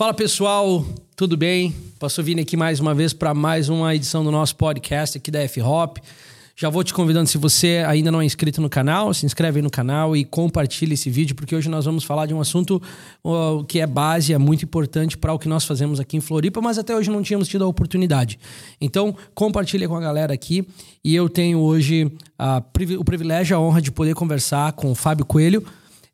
Fala pessoal, tudo bem? Pastor Vini aqui mais uma vez para mais uma edição do nosso podcast aqui da F-Hop. Já vou te convidando, se você ainda não é inscrito no canal, se inscreve aí no canal e compartilha esse vídeo, porque hoje nós vamos falar de um assunto que é base, é muito importante para o que nós fazemos aqui em Floripa, mas até hoje não tínhamos tido a oportunidade. Então, compartilha com a galera aqui. E eu tenho hoje uh, o privilégio, a honra de poder conversar com o Fábio Coelho.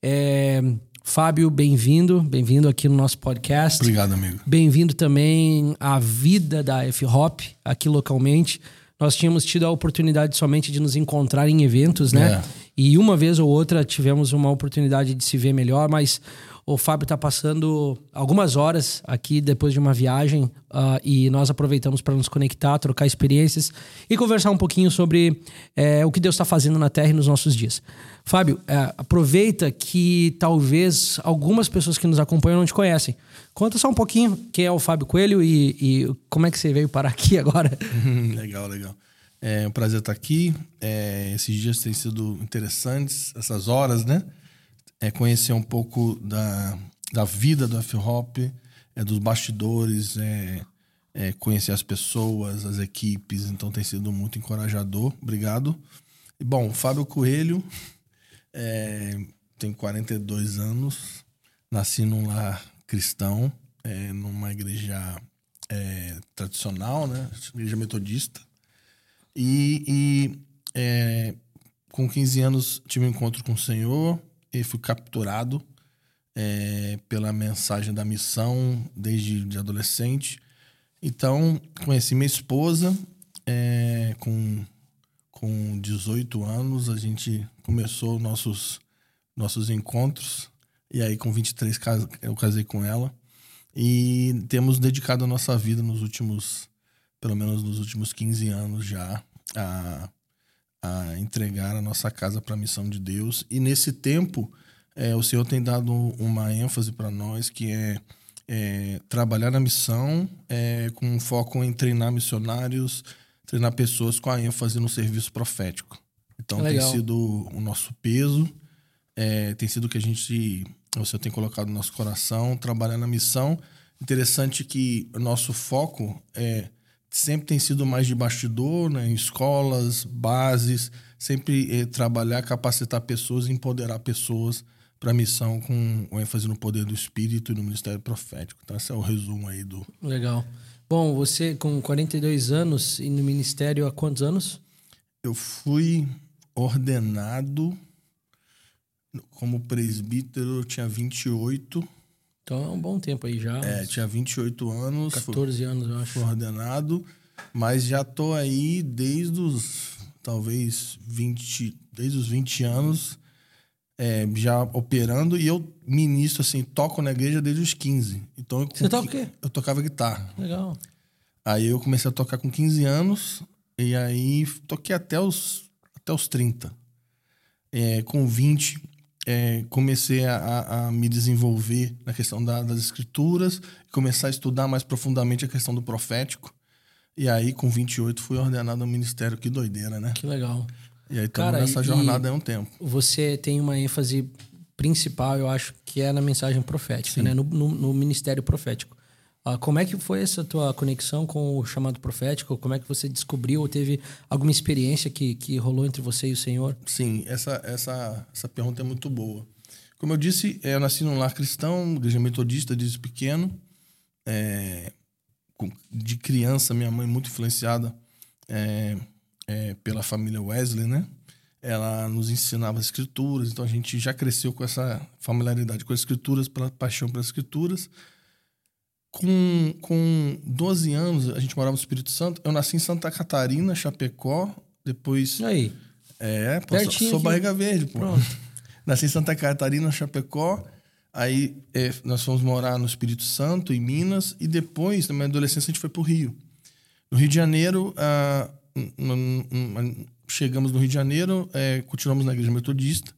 É, Fábio, bem-vindo, bem-vindo aqui no nosso podcast. Obrigado, amigo. Bem-vindo também à vida da F-Hop aqui localmente. Nós tínhamos tido a oportunidade somente de nos encontrar em eventos, né? É. E uma vez ou outra tivemos uma oportunidade de se ver melhor, mas o Fábio está passando algumas horas aqui depois de uma viagem uh, e nós aproveitamos para nos conectar, trocar experiências e conversar um pouquinho sobre é, o que Deus está fazendo na Terra e nos nossos dias. Fábio, é, aproveita que talvez algumas pessoas que nos acompanham não te conhecem. Conta só um pouquinho quem é o Fábio Coelho e, e como é que você veio parar aqui agora. legal, legal. É um prazer estar aqui. É, esses dias têm sido interessantes, essas horas, né? É conhecer um pouco da, da vida do F-Hop, é, dos bastidores, é, é, conhecer as pessoas, as equipes. Então tem sido muito encorajador. Obrigado. E, bom, Fábio Coelho é, tenho 42 anos, nasci num lar cristão, é, numa igreja é, tradicional, né? Igreja metodista. E, e é, com 15 anos tive um encontro com o Senhor e fui capturado é, pela mensagem da missão desde de adolescente. Então, conheci minha esposa é, com com 18 anos, a gente começou nossos, nossos encontros. E aí, com 23, eu casei com ela. E temos dedicado a nossa vida nos últimos, pelo menos nos últimos 15 anos já, a, a entregar a nossa casa para a missão de Deus. E nesse tempo, é, o Senhor tem dado uma ênfase para nós que é, é, trabalhar na missão é, com foco em treinar missionários treinar pessoas com a ênfase no serviço profético. Então Legal. tem sido o nosso peso, é, tem sido o que a gente, você tem colocado no nosso coração, trabalhar na missão. Interessante que o nosso foco é sempre tem sido mais de bastidor, né, em escolas, bases, sempre é, trabalhar, capacitar pessoas, empoderar pessoas para a missão com ênfase no poder do Espírito e no ministério profético. Então, esse é o resumo aí do. Legal. Bom, você com 42 anos e no ministério há quantos anos? Eu fui ordenado como presbítero, eu tinha 28. Então é um bom tempo aí já. É, tinha 28 anos. 14 fui, anos, eu acho. Fui ordenado, mas já tô aí desde os talvez 20, desde os 20 anos é, já operando e eu ministro, assim, toco na igreja desde os 15. Então, eu, Você toca o quê? Eu tocava guitarra. Legal. Aí eu comecei a tocar com 15 anos e aí toquei até os, até os 30. É, com 20, é, comecei a, a, me desenvolver na questão da, das escrituras, começar a estudar mais profundamente a questão do profético. E aí, com 28, fui ordenado ao ministério. Que doideira, né? Que legal. E aí estamos nessa jornada há um tempo. Você tem uma ênfase principal, eu acho, que é na mensagem profética, né? No, no, no, ministério profético. Ah, como é que foi essa tua conexão com o chamado profético? Como é que você descobriu ou teve alguma experiência que, que rolou entre você e o Senhor? Sim, essa, essa, essa pergunta é muito boa. Como eu disse, eu nasci num lar cristão, igreja metodista desde pequeno. É, de criança, minha mãe muito influenciada é, é, pela família Wesley, né? Ela nos ensinava as escrituras, então a gente já cresceu com essa familiaridade com as escrituras, pela paixão pelas escrituras. Com, com 12 anos, a gente morava no Espírito Santo. Eu nasci em Santa Catarina, Chapecó, depois. E aí? É, pô, Pertinho sou, sou barriga verde, pô. Pronto. Nasci em Santa Catarina, Chapecó. Aí é, nós fomos morar no Espírito Santo, em Minas, e depois, na minha adolescência, a gente foi para o Rio. No Rio de Janeiro, ah, chegamos no Rio de Janeiro, é, continuamos na igreja metodista.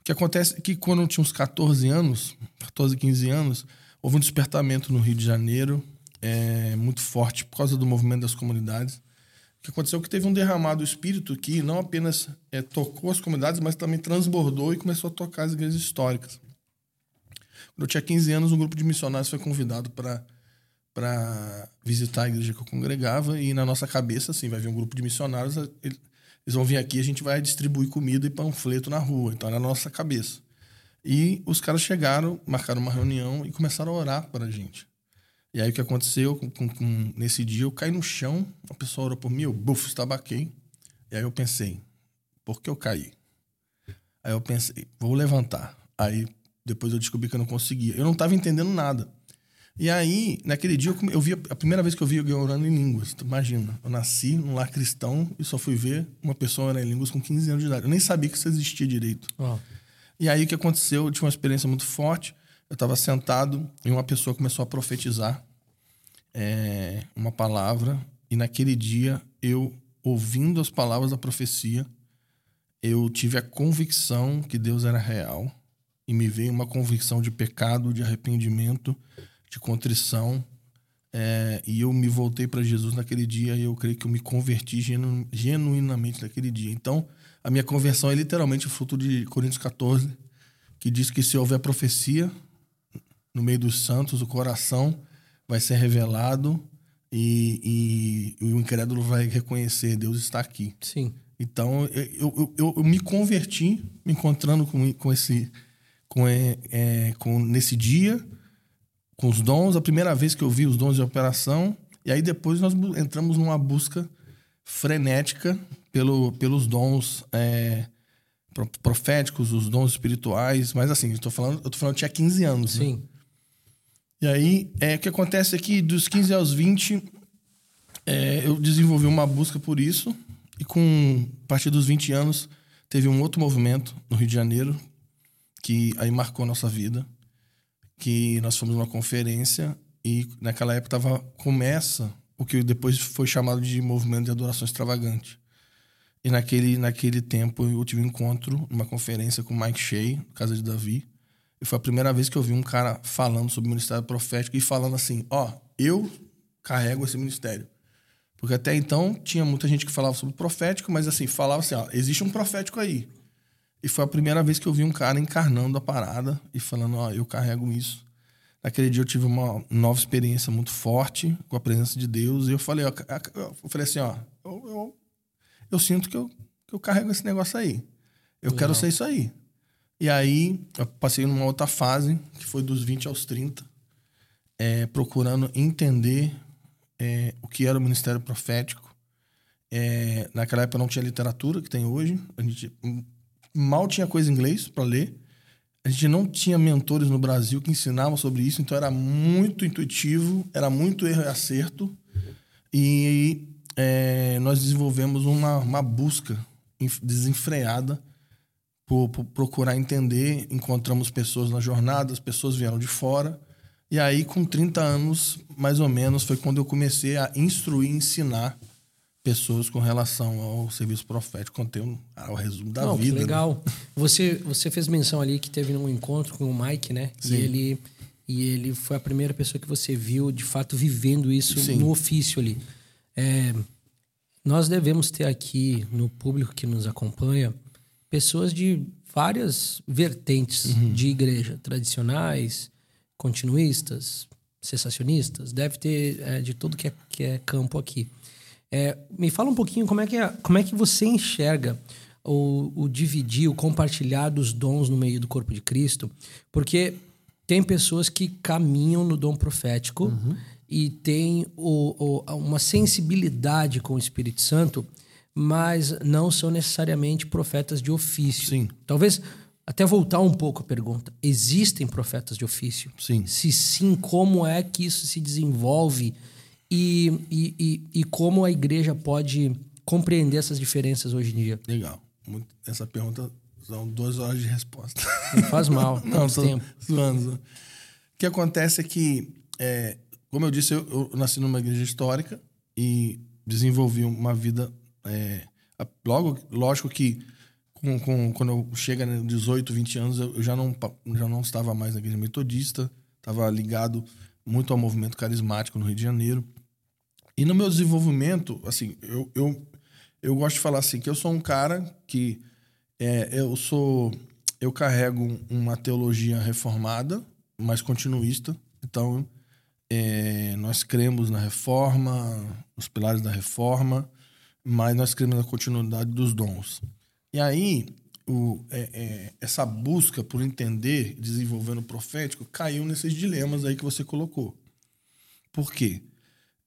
O que acontece é que quando eu tinha uns 14 anos, 14, 15 anos, houve um despertamento no Rio de Janeiro é, muito forte por causa do movimento das comunidades. O que aconteceu é que teve um derramado espírito que não apenas é, tocou as comunidades, mas também transbordou e começou a tocar as igrejas históricas. Quando eu tinha 15 anos, um grupo de missionários foi convidado para para visitar a igreja que eu congregava e na nossa cabeça assim vai vir um grupo de missionários eles vão vir aqui a gente vai distribuir comida e panfleto na rua então na nossa cabeça e os caras chegaram marcaram uma reunião e começaram a orar para a gente e aí o que aconteceu com, com, nesse dia eu caí no chão a pessoa orou por mim eu buf estabaquei e aí eu pensei por que eu caí aí eu pensei vou levantar aí depois eu descobri que eu não conseguia eu não estava entendendo nada e aí, naquele dia, eu vi a primeira vez que eu vi alguém orando em línguas. Tu imagina, eu nasci num lar cristão e só fui ver uma pessoa orando em línguas com 15 anos de idade. Eu nem sabia que isso existia direito. Oh. E aí, o que aconteceu? Eu tinha uma experiência muito forte. Eu estava sentado e uma pessoa começou a profetizar é, uma palavra. E naquele dia, eu, ouvindo as palavras da profecia, eu tive a convicção que Deus era real. E me veio uma convicção de pecado, de arrependimento de contrição. É, e eu me voltei para Jesus naquele dia e eu creio que eu me converti genu, genuinamente naquele dia. Então, a minha conversão é literalmente fruto de Coríntios 14, que diz que se houver profecia no meio dos santos, o coração vai ser revelado e, e, e o incrédulo vai reconhecer: Deus está aqui. Sim. Então, eu, eu, eu, me converti me encontrando com, com esse. Com, é, é, com, nesse dia com os dons, a primeira vez que eu vi os dons de operação, e aí depois nós entramos numa busca frenética pelo, pelos dons é, proféticos, os dons espirituais, mas assim, eu tô falando, eu tô falando, eu tinha 15 anos. Né? Sim. Né? E aí, é, o que acontece é que dos 15 aos 20, é, eu desenvolvi uma busca por isso, e com a partir dos 20 anos, teve um outro movimento no Rio de Janeiro, que aí marcou a nossa vida que nós fomos numa conferência e naquela época tava, começa o que depois foi chamado de movimento de adoração extravagante. E naquele, naquele tempo eu tive um encontro, uma conferência com Mike Shea, Casa de Davi. E foi a primeira vez que eu vi um cara falando sobre o ministério profético e falando assim: Ó, oh, eu carrego esse ministério. Porque até então tinha muita gente que falava sobre profético, mas assim, falava assim: ó, existe um profético aí. E foi a primeira vez que eu vi um cara encarnando a parada e falando, ó, eu carrego isso. Naquele dia eu tive uma nova experiência muito forte com a presença de Deus. E eu falei, ó, eu falei assim, ó, eu, eu, eu sinto que eu, que eu carrego esse negócio aí. Eu Legal. quero ser isso aí. E aí eu passei numa outra fase, que foi dos 20 aos 30, é, procurando entender é, o que era o ministério profético. É, naquela época não tinha literatura que tem hoje. A gente mal tinha coisa em inglês para ler. A gente não tinha mentores no Brasil que ensinavam sobre isso, então era muito intuitivo, era muito erro e acerto. E é, nós desenvolvemos uma, uma busca desenfreada por, por, procurar entender. Encontramos pessoas na jornada, as pessoas vieram de fora. E aí, com 30 anos, mais ou menos, foi quando eu comecei a instruir, ensinar pessoas com relação ao serviço profético, contém um, o resumo da Não, vida. Que né? legal. Né? Você, você fez menção ali que teve um encontro com o Mike, né? Sim. E ele, e ele foi a primeira pessoa que você viu, de fato, vivendo isso Sim. no ofício ali. É, nós devemos ter aqui, no público que nos acompanha, pessoas de várias vertentes uhum. de igreja, tradicionais, continuistas, cessacionistas, deve ter é, de tudo que é, que é campo aqui. É, me fala um pouquinho como é que, é, como é que você enxerga o, o dividir, o compartilhar dos dons no meio do corpo de Cristo, porque tem pessoas que caminham no dom profético uhum. E tem o, o, uma sensibilidade com o Espírito Santo, mas não são necessariamente profetas de ofício. Sim. Talvez até voltar um pouco a pergunta: existem profetas de ofício? Sim. Se sim, como é que isso se desenvolve? e, e, e, e como a igreja pode compreender essas diferenças hoje em dia? Legal. Essa pergunta são duas horas de resposta. Não faz mal. não, tô tempo. zoando. O que acontece é que, é, como eu disse, eu, eu, nasci numa igreja histórica e desenvolvi uma vida. É, logo, lógico que com, com, quando eu chego a 18, 20 anos, eu, eu já, não, já não estava mais na igreja metodista, estava ligado muito ao movimento carismático no Rio de Janeiro. E no meu desenvolvimento, assim, eu, eu, eu gosto de falar assim, que eu sou um cara que é, eu sou. Eu carrego uma teologia reformada, mais continuista. Então, é, nós cremos na reforma, nos pilares da reforma, mas nós cremos na continuidade dos dons. E aí, o, é, é, essa busca por entender, desenvolvendo o profético, caiu nesses dilemas aí que você colocou. Por quê?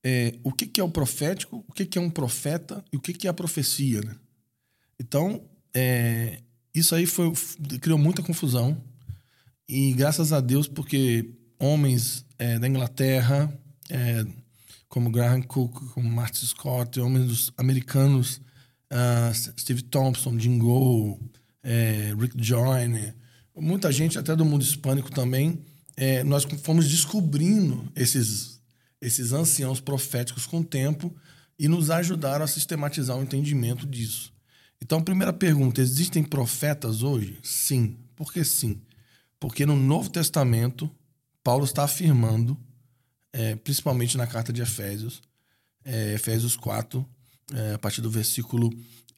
É, o que, que, é o profético, o que, que, é um profeta e o que, que é a profecia. Né? Então, é, isso aí foi, criou muita confusão. E graças a Deus, porque homens é, da Inglaterra, é, como Graham Cook, como Martin Scott, homens americanos, uh, Steve Thompson, Jim Go, é, Rick Joyner, muita gente até do mundo hispânico também, é, nós fomos descobrindo esses, esses anciãos proféticos com o tempo e nos ajudaram a sistematizar o entendimento disso. Então, primeira pergunta: existem profetas hoje? Sim. Por que sim? Porque no Novo Testamento, Paulo está afirmando, é, principalmente na carta de Efésios, é, Efésios 4, é, a partir do versículo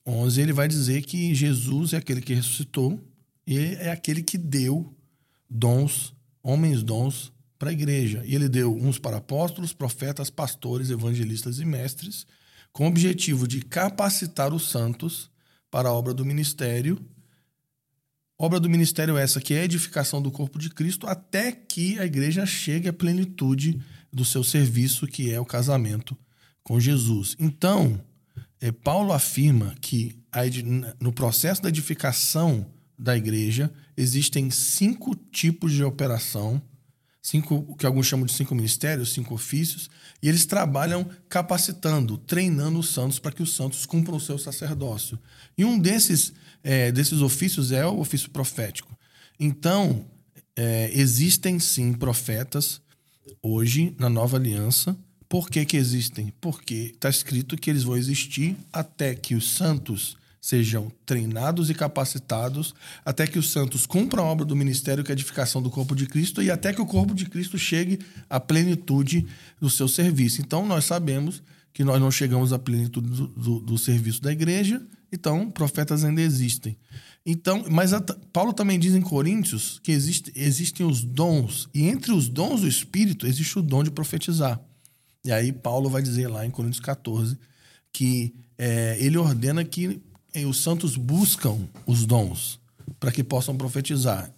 11, ele vai dizer que Jesus é aquele que ressuscitou e é aquele que deu dons, homens dons, para a igreja. E ele deu uns para apóstolos, profetas, pastores, evangelistas e mestres, com o objetivo de capacitar os santos para a obra do ministério. Obra do ministério essa que é a edificação do corpo de Cristo até que a igreja chegue à plenitude do seu serviço, que é o casamento com Jesus. Então, é, Paulo afirma que a, no processo da edificação da igreja existem cinco tipos de operação, cinco, o que alguns chamam de cinco ministérios, cinco ofícios, e eles trabalham capacitando, treinando os santos para que os santos cumpram o seu sacerdócio. E um desses, é, desses ofícios é o ofício profético. Então, é, existem sim profetas hoje na nova aliança por que, que existem? Porque está escrito que eles vão existir até que os santos sejam treinados e capacitados, até que os santos cumpram a obra do ministério, que é a edificação do corpo de Cristo, e até que o corpo de Cristo chegue à plenitude do seu serviço. Então, nós sabemos que nós não chegamos à plenitude do, do, do serviço da igreja, então profetas ainda existem. Então, mas a, Paulo também diz em Coríntios que existe, existem os dons, e entre os dons do Espírito existe o dom de profetizar. E aí Paulo vai dizer lá em Coríntios 14 que é, ele ordena que é, os santos buscam os dons para que possam profetizar.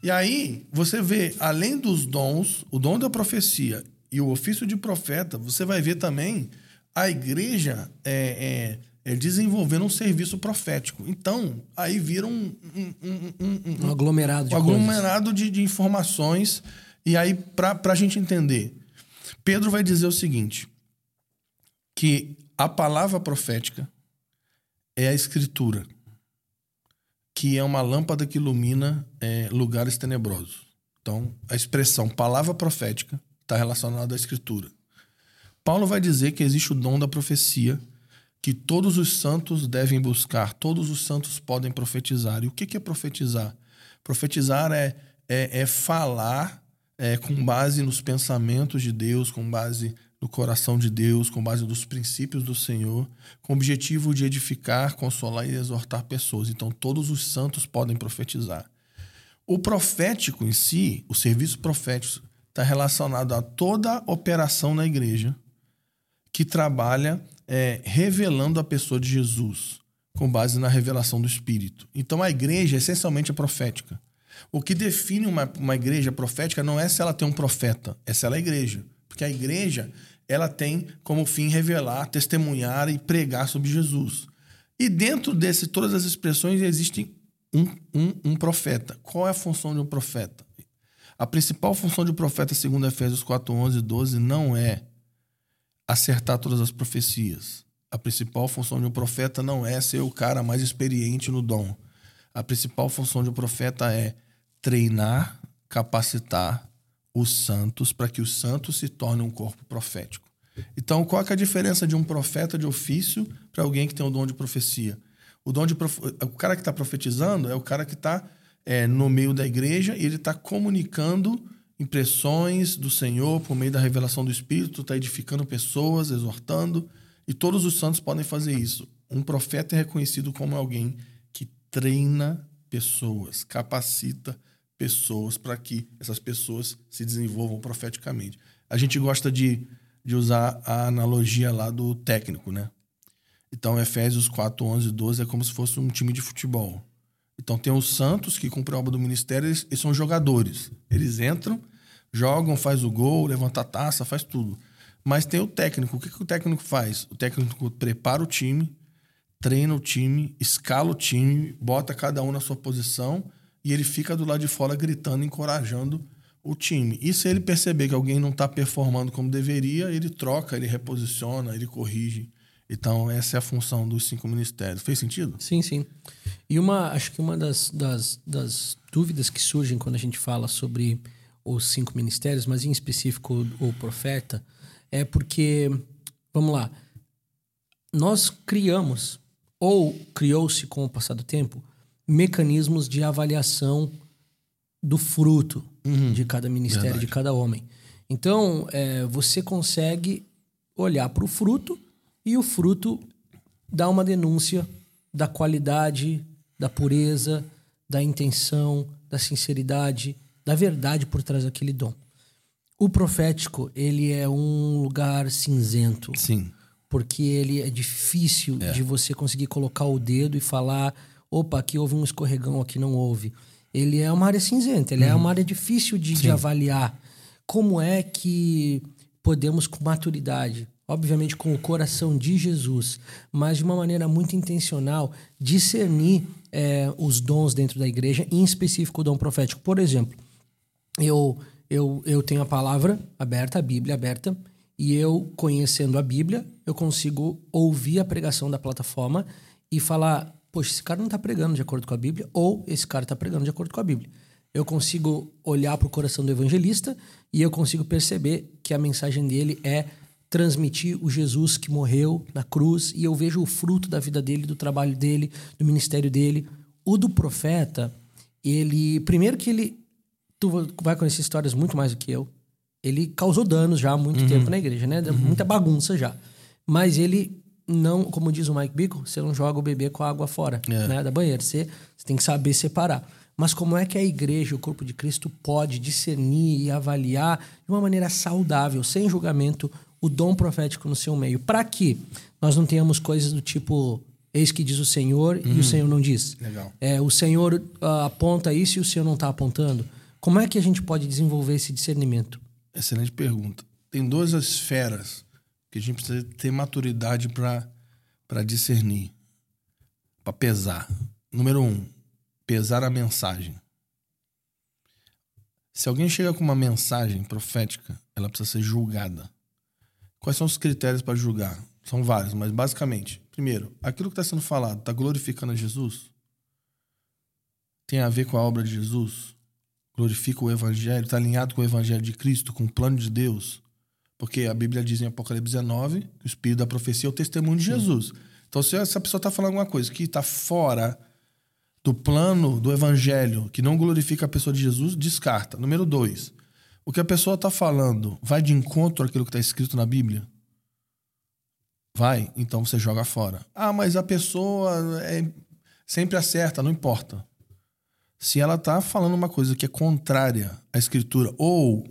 E aí você vê, além dos dons, o dom da profecia e o ofício de profeta, você vai ver também a igreja é, é, é desenvolvendo um serviço profético. Então, aí vira um, um, um, um aglomerado de, aglomerado de, de informações. E aí, para a gente entender, Pedro vai dizer o seguinte: que a palavra profética é a escritura, que é uma lâmpada que ilumina é, lugares tenebrosos. Então, a expressão palavra profética está relacionada à escritura. Paulo vai dizer que existe o dom da profecia, que todos os santos devem buscar, todos os santos podem profetizar. E o que é profetizar? Profetizar é, é, é falar é, com base nos pensamentos de Deus, com base no coração de Deus, com base nos princípios do Senhor, com o objetivo de edificar, consolar e exortar pessoas. Então, todos os santos podem profetizar. O profético em si, o serviço profético, está relacionado a toda operação na igreja que trabalha é, revelando a pessoa de Jesus, com base na revelação do Espírito. Então, a igreja essencialmente é profética. O que define uma, uma igreja profética não é se ela tem um profeta, é se ela é igreja. Porque a igreja ela tem como fim revelar, testemunhar e pregar sobre Jesus. E dentro de todas as expressões existe um, um, um, profeta. Qual é a função de um profeta? A principal função de profeta, segundo Efésios 4, 11 e 12, não é acertar todas as profecias. A principal função de um profeta não é ser o cara mais experiente no dom. A principal função de um profeta é treinar, capacitar os santos para que os santos se tornem um corpo profético. Então, qual é a diferença de um profeta de ofício para alguém que tem o dom de profecia? O dom de prof... o cara que está profetizando é o cara que está é, no meio da igreja e ele está comunicando impressões do Senhor por meio da revelação do Espírito, está edificando pessoas, exortando, e todos os santos podem fazer isso. Um profeta é reconhecido como alguém que treina pessoas, capacita pessoas para que essas pessoas se desenvolvam profeticamente. A gente gosta de, de usar a analogia lá do técnico, né? Então, Efésios 4, 11 e 12 é como se fosse um time de futebol. Então, tem os santos que cumprem a obra do ministério, eles, são jogadores. Eles entram, jogam, faz o gol, levanta a taça, faz tudo. Mas tem o técnico. O que, que o técnico faz? O técnico prepara o time, treina o time, escala o time, bota cada um na sua posição e ele fica do lado de fora gritando, encorajando o time. E se ele perceber que alguém não está performando como deveria, ele troca, ele reposiciona, ele corrige. Então, essa é a função dos cinco ministérios. Fez sentido? Sim, sim. E uma, acho que uma das, das, das dúvidas que surgem quando a gente fala sobre os cinco ministérios, mas em específico o profeta, é porque, vamos lá, nós criamos, ou criou-se com o passar do tempo, mecanismos de avaliação do fruto uhum. de cada ministério, Verdade. de cada homem. Então, é, você consegue olhar para o fruto e o fruto dá uma denúncia da qualidade, da pureza, da intenção, da sinceridade, da verdade por trás daquele dom. O profético, ele é um lugar cinzento. Sim. Porque ele é difícil é. de você conseguir colocar o dedo e falar: opa, aqui houve um escorregão, aqui não houve. Ele é uma área cinzenta, ele é uhum. é uma área difícil de, de avaliar. Como é que podemos, com maturidade, obviamente com o coração de Jesus, mas de uma maneira muito intencional, discernir é, os dons dentro da igreja, em específico o dom profético. Por exemplo, eu eu, eu tenho a palavra aberta, a Bíblia aberta, e eu, conhecendo a Bíblia, eu consigo ouvir a pregação da plataforma e falar: poxa, esse cara não está pregando de acordo com a Bíblia, ou esse cara está pregando de acordo com a Bíblia. Eu consigo olhar para o coração do evangelista e eu consigo perceber que a mensagem dele é transmitir o Jesus que morreu na cruz e eu vejo o fruto da vida dele, do trabalho dele, do ministério dele. O do profeta, ele, primeiro que ele tu vai conhecer histórias muito mais do que eu. Ele causou danos já há muito uhum. tempo na igreja, né? Uhum. Muita bagunça já. Mas ele não, como diz o Mike Bickle, você não joga o bebê com a água fora é. né, da banheira. Você, você tem que saber separar. Mas como é que a igreja, o corpo de Cristo, pode discernir e avaliar de uma maneira saudável, sem julgamento, o dom profético no seu meio? Para que nós não tenhamos coisas do tipo Eis que diz o Senhor uhum. e o uhum. Senhor não diz. Legal. É, o Senhor uh, aponta isso e o Senhor não está apontando. Como é que a gente pode desenvolver esse discernimento? Excelente pergunta. Tem duas esferas que a gente precisa ter maturidade para discernir, para pesar. Número um, pesar a mensagem. Se alguém chega com uma mensagem profética, ela precisa ser julgada. Quais são os critérios para julgar? São vários, mas basicamente, primeiro, aquilo que está sendo falado está glorificando a Jesus? Tem a ver com a obra de Jesus? glorifica o Evangelho, está alinhado com o Evangelho de Cristo, com o plano de Deus. Porque a Bíblia diz em Apocalipse 19 que o Espírito da profecia é o testemunho de Jesus. Então, se essa pessoa está falando alguma coisa que está fora do plano do Evangelho, que não glorifica a pessoa de Jesus, descarta. Número dois, o que a pessoa está falando vai de encontro àquilo que está escrito na Bíblia? Vai, então você joga fora. Ah, mas a pessoa é, sempre acerta, não importa se ela está falando uma coisa que é contrária à escritura, ou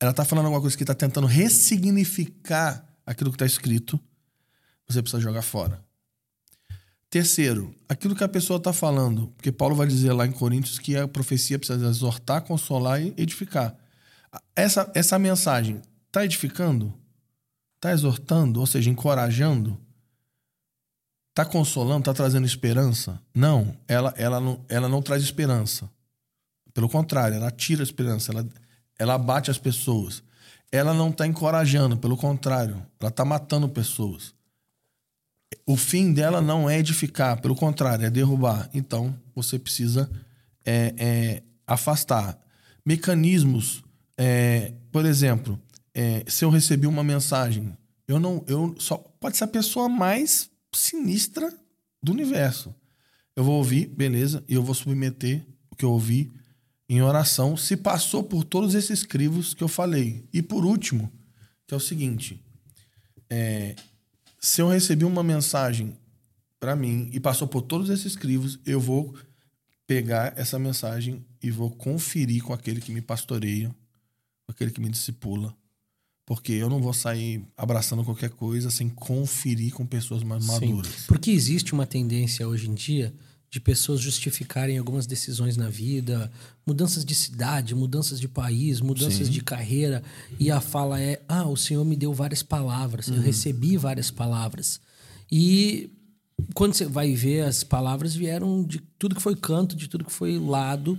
ela está falando alguma coisa que está tentando ressignificar aquilo que está escrito, você precisa jogar fora. Terceiro, aquilo que a pessoa está falando, porque Paulo vai dizer lá em Coríntios que a profecia precisa exortar, consolar e edificar. Essa, essa mensagem está edificando? Está exortando, ou seja, encorajando? Está consolando, está trazendo esperança? Não, ela, ela, não, ela não traz esperança. Pelo contrário, ela tira a esperança, ela, ela abate as pessoas. Ela não está encorajando, pelo contrário, ela está matando pessoas. O fim dela não é edificar, pelo contrário, é derrubar. Então, você precisa é, é, afastar. Mecanismos, é, por exemplo, é, se eu recebi uma mensagem, eu não, eu só pode ser a pessoa mais sinistra do universo. Eu vou ouvir, beleza, e eu vou submeter o que eu ouvi em oração, se passou por todos esses crivos que eu falei. E por último, que é o seguinte: é, se eu recebi uma mensagem para mim e passou por todos esses crivos, eu vou pegar essa mensagem e vou conferir com aquele que me pastoreia, aquele que me discipula. Porque eu não vou sair abraçando qualquer coisa sem conferir com pessoas mais Sim. maduras. Porque existe uma tendência hoje em dia de pessoas justificarem algumas decisões na vida, mudanças de cidade, mudanças de país, mudanças Sim. de carreira, e a fala é: "Ah, o Senhor me deu várias palavras, Uhum. eu recebi várias palavras". E quando você vai ver as palavras vieram de tudo que foi canto, de tudo que foi lado,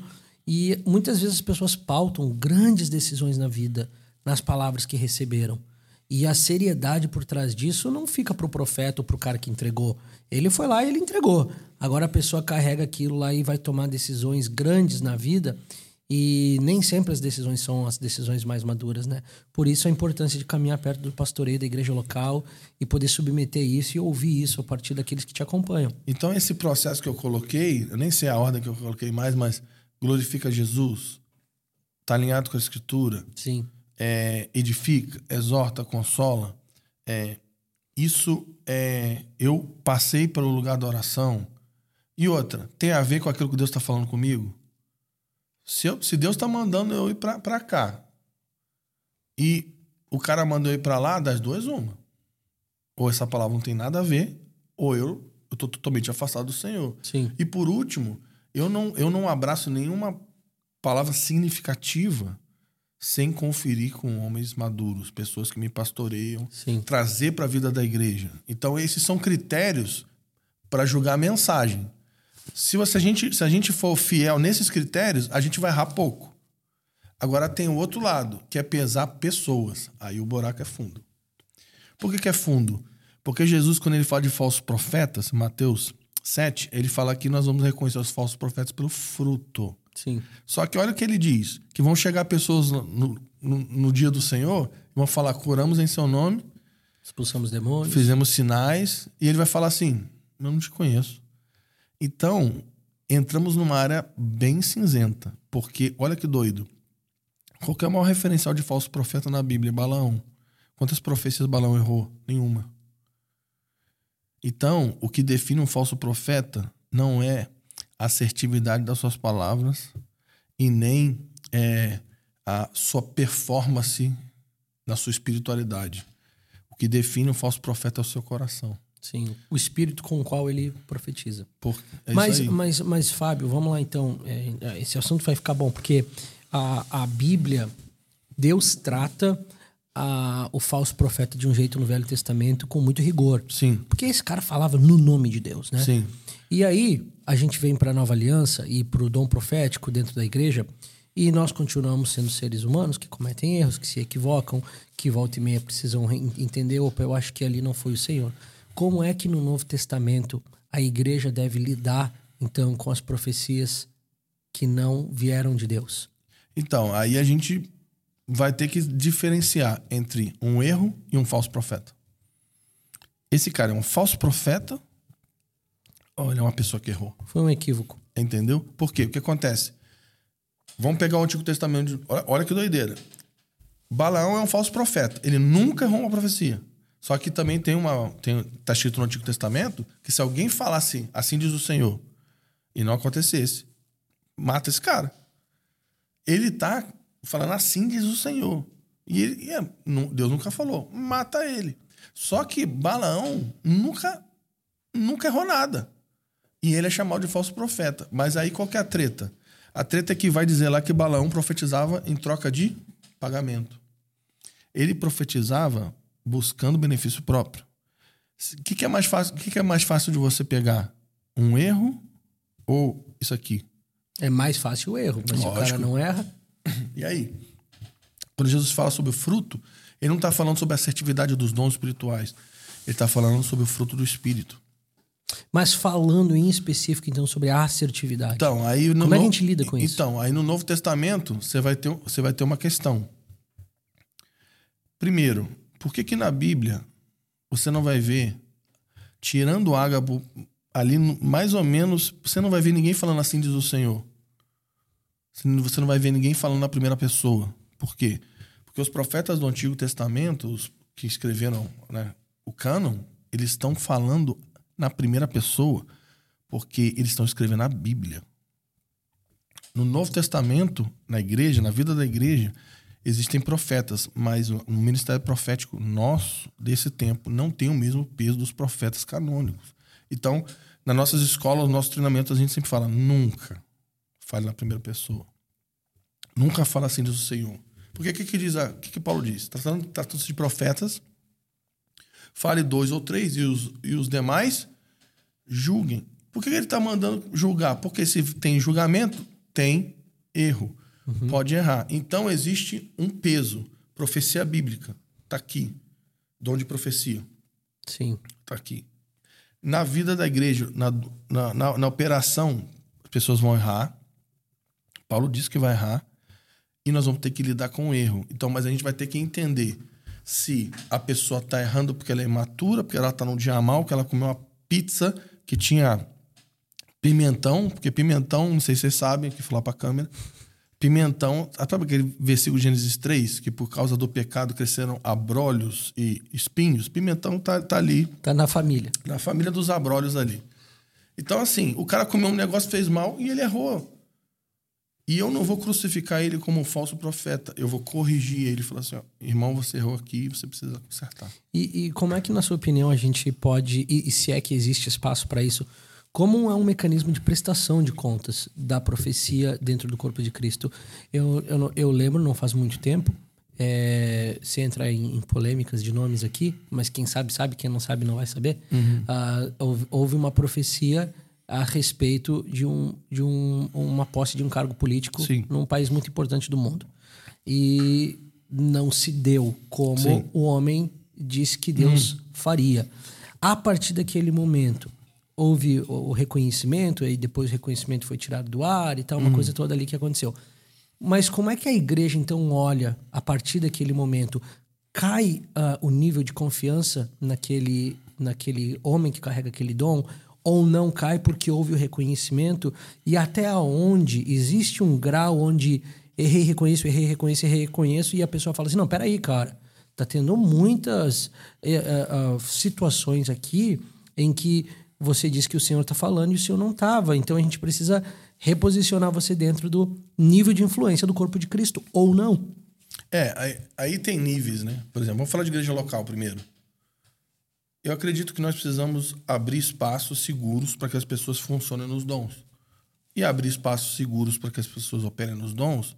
e muitas vezes as pessoas pautam grandes decisões na vida nas palavras que receberam. E a seriedade por trás disso não fica pro profeta ou pro cara que entregou. Ele foi lá e ele entregou. Agora a pessoa carrega aquilo lá e vai tomar decisões grandes na vida e nem sempre as decisões são as decisões mais maduras, né? Por isso a importância de caminhar perto do pastoreio da igreja local e poder submeter isso e ouvir isso a partir daqueles que te acompanham. Então, esse processo que eu coloquei, eu nem sei a ordem que eu coloquei mais, mas glorifica Jesus, está alinhado com a Escritura, Sim. é, edifica, exorta, consola. É, isso é. Eu passei pelo lugar da oração. E outra, tem a ver com aquilo que Deus está falando comigo? Se, eu- se Deus está mandando eu ir para cá e o cara mandou eu ir para lá, das duas, uma. Ou essa palavra não tem nada a ver, ou eu estou totalmente afastado do Senhor. Sim. E por último, eu não, eu não abraço nenhuma palavra significativa sem conferir com homens maduros, pessoas que me pastoreiam, Sim. trazer para a vida da igreja. Então, esses são critérios para julgar a mensagem. Se, você, a gente, se a gente for fiel nesses critérios, a gente vai errar pouco. Agora tem o outro lado, que é pesar pessoas. Aí o buraco é fundo. Por que, que é fundo? Porque Jesus, quando ele fala de falsos profetas, Mateus 7, ele fala que nós vamos reconhecer os falsos profetas pelo fruto. Sim. Só que olha o que ele diz: que vão chegar pessoas no, no- no- dia do Senhor vão falar, curamos em seu nome, Expulsamos demônios. fizemos sinais, e ele vai falar assim: eu não te conheço. Então, entramos numa área bem cinzenta, porque olha que doido. Qual é o maior referencial de falso profeta na Bíblia? Balaão. Quantas profecias Balaão errou? Nenhuma. Então, o que define um falso profeta não é a assertividade das suas palavras e nem é, a sua performance na sua espiritualidade. O que define um falso profeta é o seu coração. Sim. O espírito com o qual ele profetiza. Por, é mas, mas, mas, Fábio, vamos lá então. É, esse assunto vai ficar bom, porque a, a Bíblia, Deus trata a, o falso profeta de um jeito no Velho Testamento com muito rigor. Sim, Porque esse cara falava no nome de Deus, né? sim. E aí, a gente vem para a nova aliança e para o dom profético dentro da igreja, e nós continuamos sendo seres humanos que cometem erros, que se equivocam, que volta e meia precisam re- entender, opa, eu acho que ali não foi o Senhor. Como é que no Novo Testamento a igreja deve lidar, então, com as profecias que não vieram de Deus? Então, aí a gente vai ter que diferenciar entre um erro e um falso profeta. Esse cara é um falso profeta ou ele é uma pessoa que errou? Foi um equívoco. Entendeu? Por quê? O que acontece? Vamos pegar o Antigo Testamento. de- Olha, olha que doideira. Balaão é um falso profeta. Ele nunca errou uma profecia. Só que também tem uma. Tem, tá escrito no Antigo Testamento que se alguém falasse assim diz o Senhor, e não acontecesse, mata esse cara. Ele tá falando assim diz o Senhor. E, ele, é, Deus nunca falou, mata ele. Só que Balaão nunca, nunca errou nada. E ele é chamado de falso profeta. Mas aí qual que é a treta? A treta é que vai dizer lá que Balaão profetizava em troca de pagamento. Ele profetizava buscando benefício próprio. O que, que é mais fácil? O que, que é mais fácil de você pegar? Um erro ou isso aqui? É mais fácil o erro, mas se o cara Lógico. não erra, E aí? Quando Jesus fala sobre o fruto, ele não está falando sobre a assertividade dos dons espirituais. Ele está falando sobre o fruto do espírito. mas falando em específico, então, sobre a assertividade. Então, aí no Como é que a gente lida com isso? Então, aí no Novo Testamento, você vai ter, você vai ter uma questão. Primeiro, por que que na Bíblia você não vai ver, tirando o ágabo, ali mais ou menos, você não vai ver ninguém falando assim, diz o Senhor. Você não- vai ver ninguém falando na primeira pessoa. Por quê? Porque os profetas do Antigo Testamento, os que escreveram né, o cânon, eles estão falando na primeira pessoa porque eles estão escrevendo a Bíblia. No Novo Testamento, na igreja, na vida da igreja, existem profetas, mas o ministério profético nosso, desse tempo, não tem o mesmo peso dos profetas canônicos. Então, nas nossas escolas, no nosso treinamento, a gente sempre fala: nunca fale na primeira pessoa. Nunca fala assim do Senhor. Porque o que, que, diz, o que, que Paulo diz? Tratando, tratando-se de profetas, fale dois ou três e os, e os demais julguem. Por que ele está mandando julgar? Porque se tem julgamento, tem erro. Uhum. Pode errar. Então existe um peso. Profecia bíblica. Está aqui. Dom de profecia. Sim. Está aqui. Na vida da igreja, na, na, na, na operação, as pessoas vão errar. Paulo diz que vai errar. E nós vamos ter que lidar com o erro. Então, mas a gente vai ter que entender se a pessoa está errando porque ela é imatura, porque ela está num dia mal, que ela comeu uma pizza que tinha pimentão, porque pimentão, não sei se vocês sabem, aqui falar para a câmera, pimentão, sabe aquele versículo de Gênesis 3, que por causa do pecado cresceram abrolhos e espinhos? Pimentão tá, tá ali. Tá na família. Na família dos abrolhos ali. Então, assim, o cara comeu um negócio, fez mal e ele errou. E eu não vou crucificar ele como um falso profeta. Eu vou corrigir ele e falar assim: ó, irmão, você errou aqui, você precisa consertar. E, e, como é que, na sua opinião, a gente pode, e, e se é que existe espaço para isso, como é um mecanismo de prestação de contas da profecia dentro do corpo de Cristo? Eu, eu, eu lembro, não faz muito tempo, é, se entrar em, em, polêmicas de nomes aqui, mas quem sabe, sabe, quem não sabe, não vai saber. Uhum. Uh, houve, houve uma profecia a respeito de, um, de um, uma posse de um cargo político Sim. num país muito importante do mundo. E não se deu como Sim. o homem disse que Deus hum. faria. A partir daquele momento, houve o reconhecimento, e depois o reconhecimento foi tirado do ar e tal, uma hum. coisa toda ali que aconteceu. Mas como é que a igreja então olha a partir daquele momento? Cai uh, o nível de confiança naquele, naquele homem que carrega aquele dom? Ou não cai porque houve o reconhecimento e até onde existe um grau onde errei, reconheço, errei, reconheço, errei, reconheço e a pessoa fala assim, não, peraí, cara, tá tendo muitas é, é, situações aqui em que você diz que o Senhor está falando e o Senhor não estava. Então a gente precisa reposicionar você dentro do nível de influência do corpo de Cristo, ou não. É, aí, aí tem níveis, né? Por exemplo, vamos falar de igreja local primeiro. Eu acredito que nós precisamos abrir espaços seguros para que as pessoas funcionem nos dons. E abrir espaços seguros para que as pessoas operem nos dons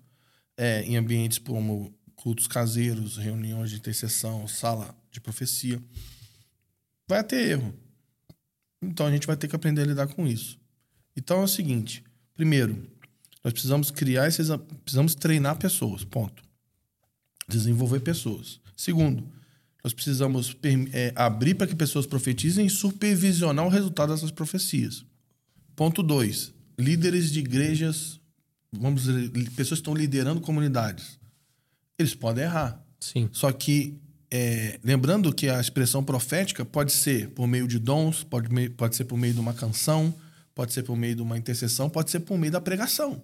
é, em ambientes como cultos caseiros, reuniões de intercessão, sala de profecia. Vai ter erro. Então a gente vai ter que aprender a lidar com isso. Então é o seguinte: primeiro, nós precisamos criar esses. Precisamos treinar pessoas, ponto. Desenvolver pessoas. Segundo, nós precisamos é, abrir para que pessoas profetizem e supervisionar o resultado dessas profecias. Ponto 2. Líderes de igrejas, vamos dizer, pessoas que estão liderando comunidades. Eles podem errar. Sim. Só que, é, lembrando que a expressão profética pode ser por meio de dons, pode, pode ser por meio de uma canção, pode ser por meio de uma intercessão, pode ser por meio da pregação.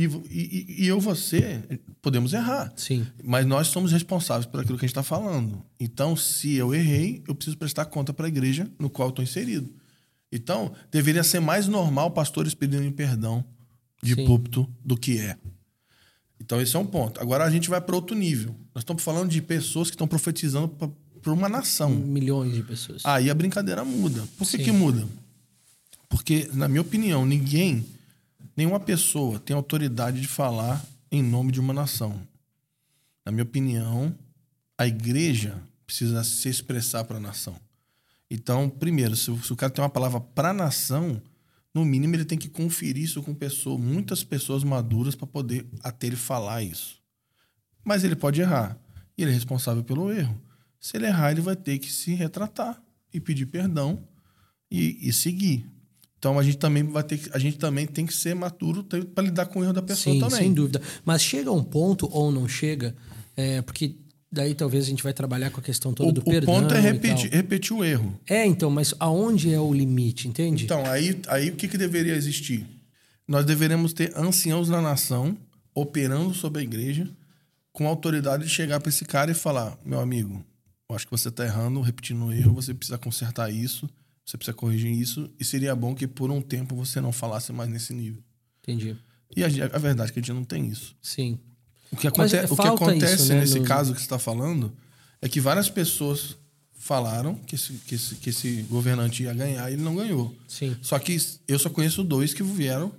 E, e, e, eu você podemos errar. Sim. Mas nós somos responsáveis por aquilo que a gente está falando. Então, se eu errei, eu preciso prestar conta para a igreja no qual estou inserido. Então, deveria ser mais normal pastores pedirem perdão de Sim. púlpito do que é. Então, esse é um ponto. Agora a gente vai para outro nível. Nós estamos falando de pessoas que estão profetizando para uma nação. Milhões de pessoas. Aí a brincadeira muda. Por que, que muda? Porque, na minha opinião, ninguém Nenhuma pessoa tem autoridade de falar em nome de uma nação. Na minha opinião, a igreja precisa se expressar para a nação. Então, primeiro, se, o cara tem uma palavra para a nação, no mínimo ele tem que conferir isso com pessoas, muitas pessoas maduras para poder até ele falar isso. Mas ele pode errar. E ele é responsável pelo erro. Se ele errar, ele vai ter que se retratar e pedir perdão e, e seguir. Então a gente também vai ter que, a gente também tem que ser maturo para lidar com o erro da pessoa Sim, também. Sem dúvida. Mas chega um ponto ou não chega, é, porque daí talvez a gente vai trabalhar com a questão toda o, do o perdão. O ponto é repetir, repetir o erro. É, então, mas aonde é o limite, entende? Então, aí, aí o que, que deveria existir? Nós deveríamos ter anciãos na nação operando sobre a igreja com a autoridade de chegar para esse cara e falar: meu amigo, eu acho que você está errando, repetindo o erro, você precisa consertar isso você precisa corrigir isso e seria bom que por um tempo você não falasse mais nesse nível. Entendi. E a, a, verdade é que a gente não tem isso. Sim. O que, aconte, o que acontece isso, né, nesse no... caso que você está falando é que várias pessoas falaram que esse, que, esse, que esse governante ia ganhar e ele não ganhou. Sim. Só que eu só conheço dois que vieram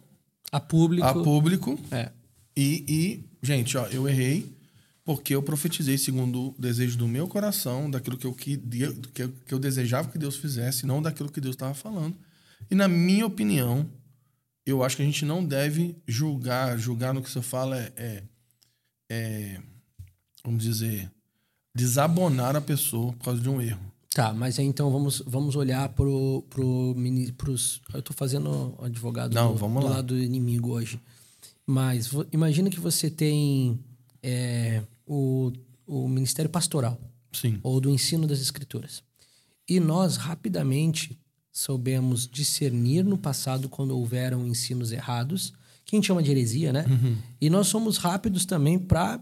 a público. A público. É. E, e, gente, ó, eu errei porque eu profetizei segundo o desejo do meu coração, daquilo que eu, que, que, eu desejava que Deus fizesse, não daquilo que Deus estava falando. E na minha opinião, eu acho que a gente não deve julgar, julgar no que você fala é, é, é vamos dizer, desabonar a pessoa por causa de um erro. Tá, mas então vamos, vamos olhar pro, pro, pros. Eu tô fazendo advogado Não, do, vamos do lá. lado do inimigo hoje. Mas imagina que você tem é, o, o Ministério Pastoral. Sim. Ou do ensino das Escrituras. E nós rapidamente soubemos discernir no passado quando houveram ensinos errados, que a gente chama de heresia, né? Uhum. E nós somos rápidos também para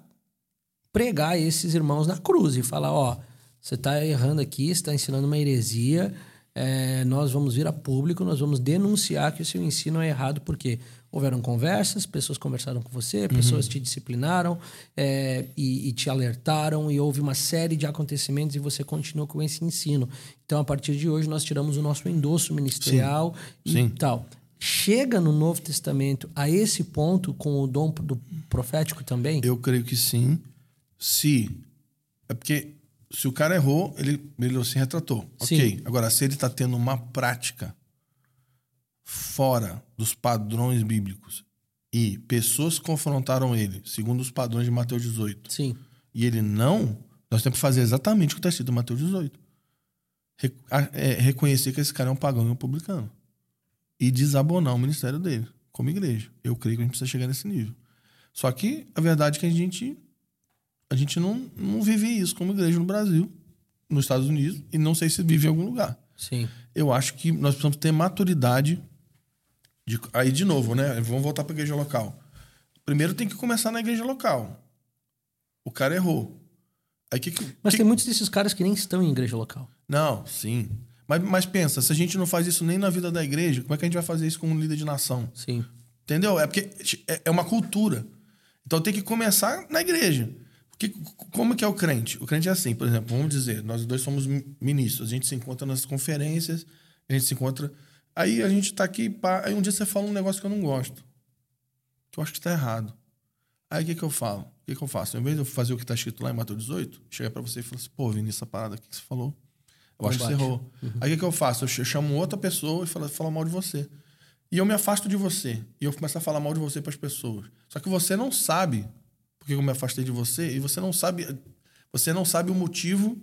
pregar esses irmãos na cruz e falar: ó, você está errando aqui, você está ensinando uma heresia, é, nós vamos vir a público, nós vamos denunciar que o seu ensino é errado, porque houveram conversas, pessoas conversaram com você, pessoas uhum. te disciplinaram é, e, e, te alertaram, e houve uma série de acontecimentos e você continua com esse ensino. Então, a partir de hoje, nós tiramos o nosso endosso ministerial Sim. e Sim. tal. Chega no Novo Testamento a esse ponto com o dom do profético também? Eu creio que sim. Se. É porque se o cara errou, ele, ele se retratou. Sim. Ok. Agora, se ele está tendo uma prática fora dos padrões bíblicos e pessoas confrontaram ele, segundo os padrões de Mateus 18, Sim. e ele não, nós temos que fazer exatamente o que está escrito em Mateus 18. Re, é, reconhecer que esse cara é um pagão e um publicano. E desabonar o ministério dele, como igreja. Eu creio que a gente precisa chegar nesse nível. Só que a verdade é que a gente a gente não, não vive isso como igreja no Brasil, nos Estados Unidos, e não sei se vive em algum lugar. Sim. Eu acho que nós precisamos ter maturidade. De, aí, de novo, né? Vamos voltar para a igreja local. Primeiro tem que começar na igreja local. O cara errou. Aí, que, mas que... tem muitos desses caras que nem estão em igreja local. Não, sim. Mas, mas pensa, se a gente não faz isso nem na vida da igreja, como é que a gente vai fazer isso como líder de nação? Sim. Entendeu? É porque é, é uma cultura. Então tem que começar na igreja. Que, como que é o crente? O crente é assim, por exemplo, vamos dizer, nós dois somos ministros, a gente se encontra nas conferências, a gente se encontra. Aí a gente tá aqui, pá, aí um dia você fala um negócio que eu não gosto, que eu acho que está errado. Aí o que, que eu falo? O que, que eu faço? Em vez de eu fazer o que está escrito lá em Mateus 18, chega para você e fala assim: pô, Vinícius, essa parada aqui que você falou, eu acho que você errou. Uhum. Aí o que, que eu faço? Eu chamo outra pessoa e falo, falo mal de você. E eu me afasto de você. E eu começo a falar mal de você para as pessoas. Só que você não sabe porque eu me afastei de você e você não sabe você não sabe o motivo,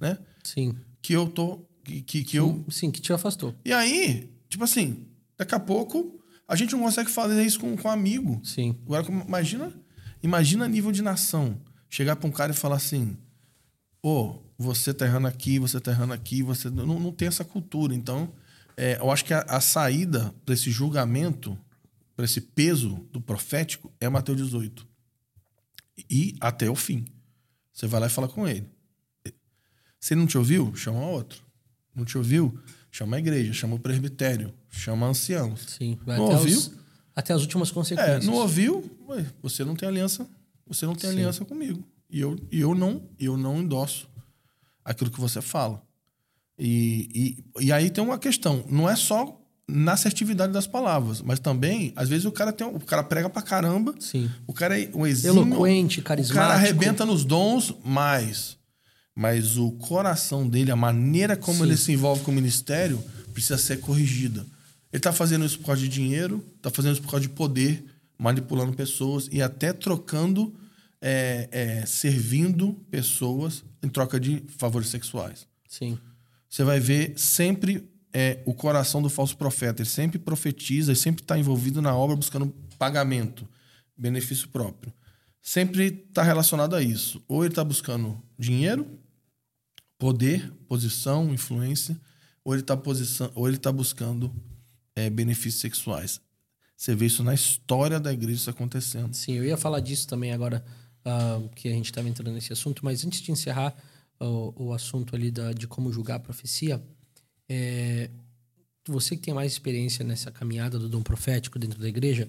né? Sim. Que eu tô que, que, que eu sim que te afastou. E aí, tipo assim, daqui a pouco a gente não consegue fazer isso com com um amigo. Sim. Agora imagina, imagina nível de nação, chegar para um cara e falar assim: "Ô, oh, você tá errando aqui, você tá errando aqui, você não, não tem essa cultura". Então, é, eu acho que a, a saída para esse julgamento, para esse peso do profético é Mateus 18 e até o fim. Você vai lá e fala com ele. Se ele não te ouviu, chama outro. Não te ouviu, chama a igreja, chama o presbitério, chama anciãos. Sim, vai não até ouviu? Os, até as últimas consequências. É, não ouviu, você não tem aliança, você não tem Sim. aliança comigo. E eu, e eu não, eu não endosso aquilo que você fala. E, e, e aí tem uma questão, não é só na assertividade das palavras, mas também, às vezes, o cara tem o cara prega pra caramba. Sim. O cara é um exímio, eloquente, carismático. O cara arrebenta nos dons, mas mas o coração dele, a maneira como Sim. ele se envolve com o ministério, precisa ser corrigida. Ele está fazendo isso por causa de dinheiro, está fazendo isso por causa de poder, manipulando pessoas e até trocando, é, é, servindo pessoas em troca de favores sexuais. Sim. Você vai ver sempre é o coração do falso profeta. Ele sempre profetiza, ele sempre está envolvido na obra buscando pagamento, benefício próprio. Sempre está relacionado a isso. Ou ele está buscando dinheiro, poder, posição, influência, ou ele está tá buscando é, benefícios sexuais. Você vê isso na história da igreja acontecendo. Sim, eu ia falar disso também agora uh, que a gente estava entrando nesse assunto, mas antes de encerrar uh, o assunto ali da, de como julgar a profecia, é, você que tem mais experiência nessa caminhada do dom profético dentro da igreja,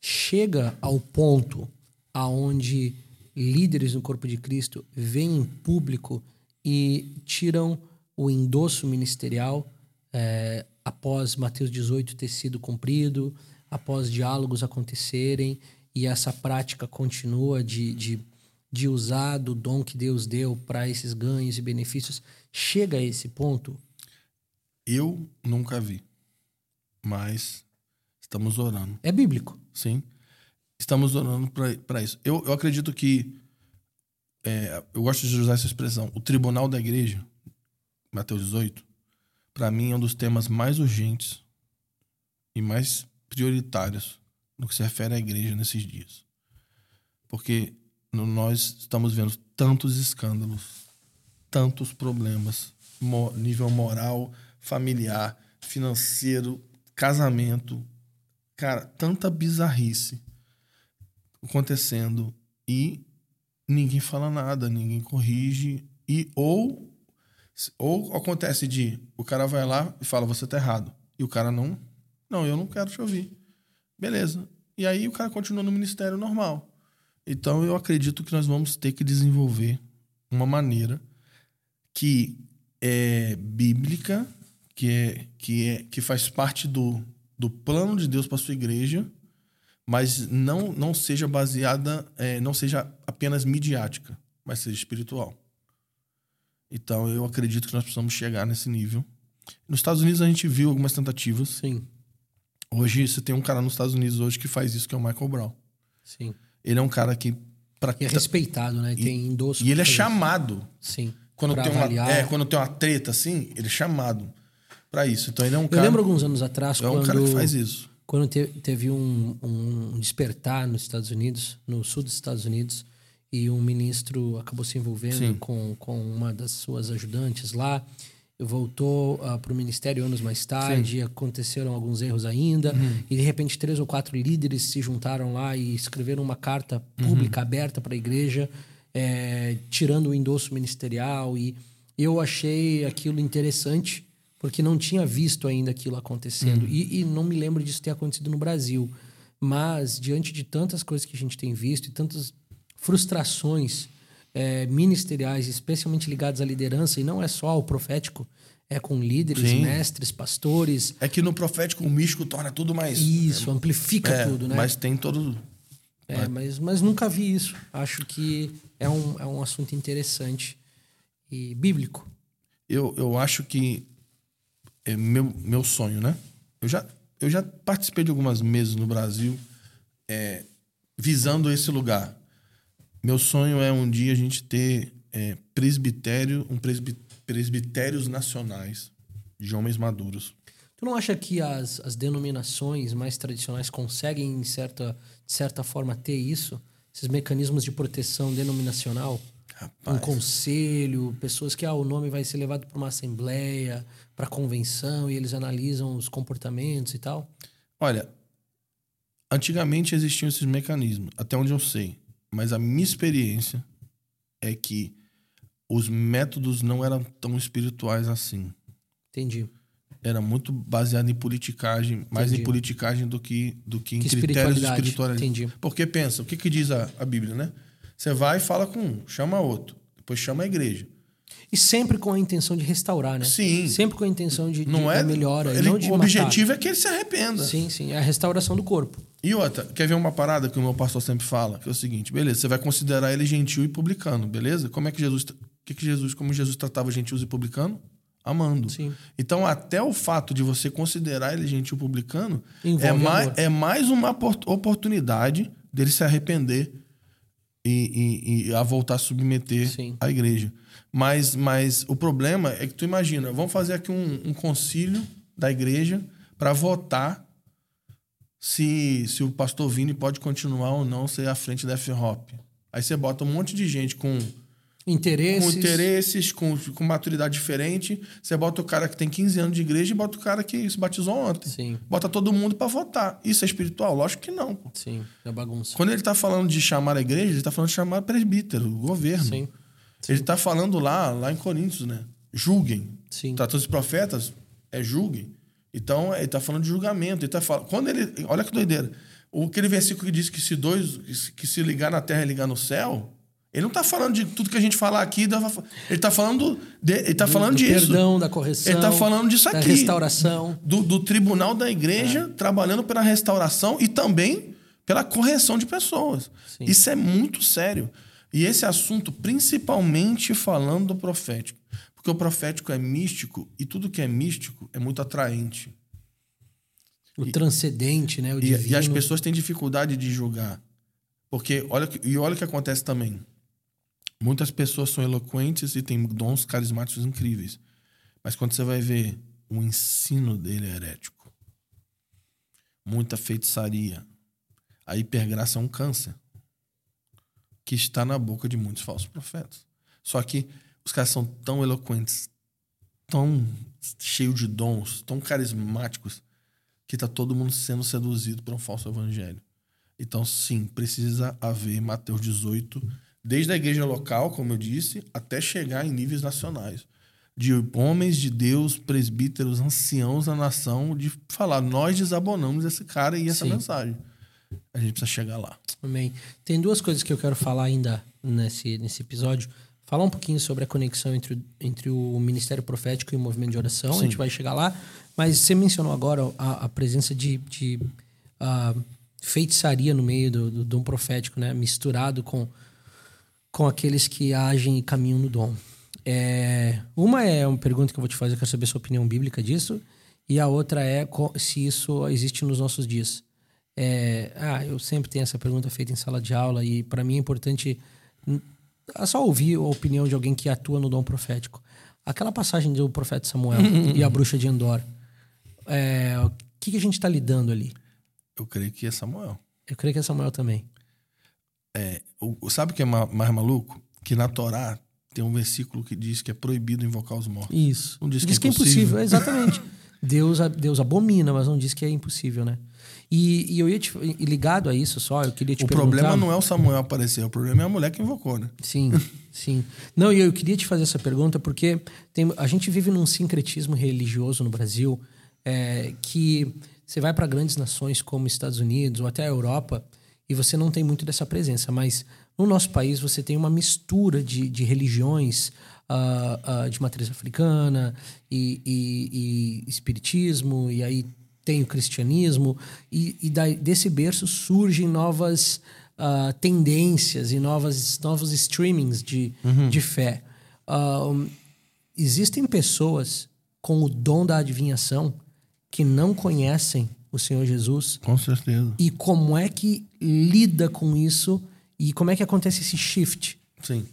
chega ao ponto aonde líderes no corpo de Cristo vêm em público e tiram o endosso ministerial é, após Mateus 18 ter sido cumprido, após diálogos acontecerem e essa prática continua de, de, de usar do dom que Deus deu para esses ganhos e benefícios, chega a esse ponto? Eu nunca vi, mas estamos orando. É bíblico. Sim. Estamos orando para isso. Eu, eu acredito que. É, eu gosto de usar essa expressão. O tribunal da igreja, Mateus 18, para mim é um dos temas mais urgentes e mais prioritários no que se refere à igreja nesses dias. Porque nós estamos vendo tantos escândalos, tantos problemas, nível moral, familiar, financeiro, casamento, cara, tanta bizarrice acontecendo e ninguém fala nada, ninguém corrige e ou ou acontece de o cara vai lá e fala você tá errado e o cara não, não, eu não quero te ouvir. Beleza. E aí o cara continua no ministério normal. Então eu acredito que nós vamos ter que desenvolver uma maneira que é bíblica, que é que é que faz parte do, do plano de Deus para sua igreja mas não, não seja baseada, é, não seja apenas midiática, mas seja espiritual. Então eu acredito que nós precisamos chegar nesse nível. Nos Estados Unidos a gente viu algumas tentativas. Sim. Hoje você tem um cara nos Estados Unidos hoje que faz isso, que é o Michael Brown. Sim. Ele é um cara que pra... e é respeitado, né? Tem endosso. E ele é chamado. Sim. Quando tem uma, é, quando tem uma treta assim, ele é chamado para isso. Então ele é um eu cara. Eu lembro alguns anos atrás é quando um cara que faz isso quando teve um, um, despertar nos Estados Unidos, no sul dos Estados Unidos, e um ministro acabou se envolvendo com, com uma das suas ajudantes lá, voltou uh, ah, para o ministério anos mais tarde, Sim. aconteceram alguns erros ainda, uhum. e de repente três ou quatro líderes se juntaram lá e escreveram uma carta pública uhum. aberta para a igreja, é, tirando o endosso ministerial, e eu achei aquilo interessante, porque não tinha visto ainda aquilo acontecendo. Uhum. E, e, não me lembro disso ter acontecido no Brasil. Mas, diante de tantas coisas que a gente tem visto e tantas frustrações é, ministeriais, especialmente ligadas à liderança, e não é só ao profético, é com líderes, Sim. mestres, pastores. É que no profético o místico torna tudo mais. Isso, é, amplifica é, tudo, né? Mas tem todo. É, mas, mas nunca vi isso. Acho que é um, é um assunto interessante e bíblico. Eu, eu acho que é meu, meu sonho, né? Eu já, eu já participei de algumas mesas no Brasil é, visando esse lugar. Meu sonho é um dia a gente ter é, presbitério, um presbi, presbitérios nacionais de homens maduros. Tu não acha que as, as denominações mais tradicionais conseguem, certa, de certa forma, ter isso? Esses mecanismos de proteção denominacional? Rapaz. Um conselho, pessoas que ah, o nome vai ser levado para uma assembleia, para convenção e eles analisam os comportamentos e tal? Olha, antigamente existiam esses mecanismos, até onde eu sei, mas a minha experiência é que os métodos não eram tão espirituais assim. Entendi. Era muito baseado em politicagem, Entendi. mais em politicagem do que, do que em que critérios espirituais. Entendi. Porque pensa, o que, que diz a, a Bíblia, né? Você vai e fala com um, chama outro, depois chama a igreja. E sempre com a intenção de restaurar, né? Sim. Sempre com a intenção de, não de, é, melhora. Ele, não de o matar. objetivo é que ele se arrependa. Sim, sim. É a restauração do corpo. E outra, quer ver uma parada que o meu pastor sempre fala? Que é o seguinte: beleza, você vai considerar ele gentil e publicano, beleza? Como é que Jesus. Que que Jesus como Jesus tratava gentios e publicano? Amando. Sim. Então, até o fato de você considerar ele gentil e publicano é mais, é mais uma oportunidade dele se arrepender e, e, e a voltar a submeter Sim. a igreja. Mas, mas o problema é que tu imagina, vamos fazer aqui um, um concílio da igreja para votar se, se o pastor Vini pode continuar ou não ser à frente da F-Hop. Aí você bota um monte de gente com interesses, com, interesses com, com maturidade diferente. Você bota o cara que tem 15 anos de igreja e bota o cara que se batizou ontem. Sim. Bota todo mundo para votar. Isso é espiritual? Lógico que não. Sim, é bagunça. Quando ele está falando de chamar a igreja, ele está falando de chamar presbítero, o governo. Sim. Sim. Ele está falando lá, lá em Coríntios, né? Julguem. Sim. Tá, todos os profetas é julguem. Então, ele está falando de julgamento. Ele tá falando, quando ele, olha que doideira. O, aquele versículo que diz que se dois que se ligar na terra e ligar no céu, ele não está falando de tudo que a gente falar aqui. Ele está falando, de, ele tá do, falando do disso. perdão, da correção. Ele está falando disso aqui. Da restauração. Do, do tribunal da igreja, é. trabalhando pela restauração e também pela correção de pessoas. Sim. Isso é muito sério. E esse assunto, principalmente falando do profético. Porque o profético é místico e tudo que é místico é muito atraente. O e, transcendente, né? O e, e, as pessoas têm dificuldade de julgar. Porque olha, e olha o que acontece também. Muitas pessoas são eloquentes e têm dons carismáticos incríveis. Mas quando você vai ver, o ensino dele é herético. Muita feitiçaria. A hipergraça é um câncer que está na boca de muitos falsos profetas. Só que os caras são tão eloquentes, tão cheios de dons, tão carismáticos, que está todo mundo sendo seduzido por um falso evangelho. Então, sim, precisa haver Mateus 18 desde a igreja local, como eu disse, até chegar em níveis nacionais. De homens de Deus, presbíteros, anciãos da nação, de falar, nós desabonamos esse cara e essa Sim. mensagem. A gente precisa chegar lá. Amém. Tem duas coisas que eu quero falar ainda nesse, nesse episódio. Falar um pouquinho sobre a conexão entre, entre o ministério profético e o movimento de oração. Sim. A gente vai chegar lá. Mas você mencionou agora a, a presença de, de uh, feitiçaria no meio do, do dom profético, né? Misturado com com aqueles que agem e caminham no dom. É, uma é uma pergunta que eu vou te fazer, eu quero saber a sua opinião bíblica disso. E a outra é se isso existe nos nossos dias. É, ah, eu sempre tenho essa pergunta feita em sala de aula e para mim é importante só ouvir a opinião de alguém que atua no dom profético. Aquela passagem do profeta Samuel e a bruxa de Endor. É, o que, que a gente está lidando ali? Eu creio que é Samuel. Eu creio que é Samuel também. É, o, sabe o que é mais maluco? Que na Torá tem um versículo que diz que é proibido invocar os mortos. Isso. Não diz, diz que, é, que é impossível. Exatamente. Deus, Deus abomina, mas não diz que é impossível, né? E, e eu ia te, e ligado a isso só, eu queria te o perguntar... O problema não é o Samuel aparecer, o problema é a mulher que invocou, né? Sim, sim. Não, e eu queria te fazer essa pergunta porque tem, a gente vive num sincretismo religioso no Brasil é, que você vai para grandes nações como Estados Unidos ou até a Europa e você não tem muito dessa presença. Mas no nosso país você tem uma mistura de, de religiões uh, uh, de matriz africana e, e, e, espiritismo, e aí tem o cristianismo, e, e desse berço surgem novas uh, tendências e novas, novos streamings de, uhum. de fé. existem pessoas com o dom da adivinhação que não conhecem o Senhor Jesus. Com certeza. E como é que lida com isso e como é que acontece esse shift? Sim.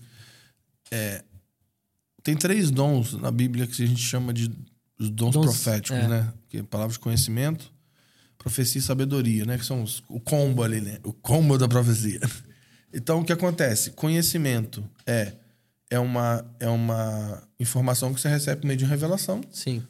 É, tem três dons na Bíblia que a gente chama de os dons, dons proféticos, é. né? Que é palavras de conhecimento, profecia e sabedoria, né? Que são os, o combo ali, né? O combo da profecia. Então, o que acontece? Conhecimento é é uma, é uma informação que você recebe por meio de revelação. Sim.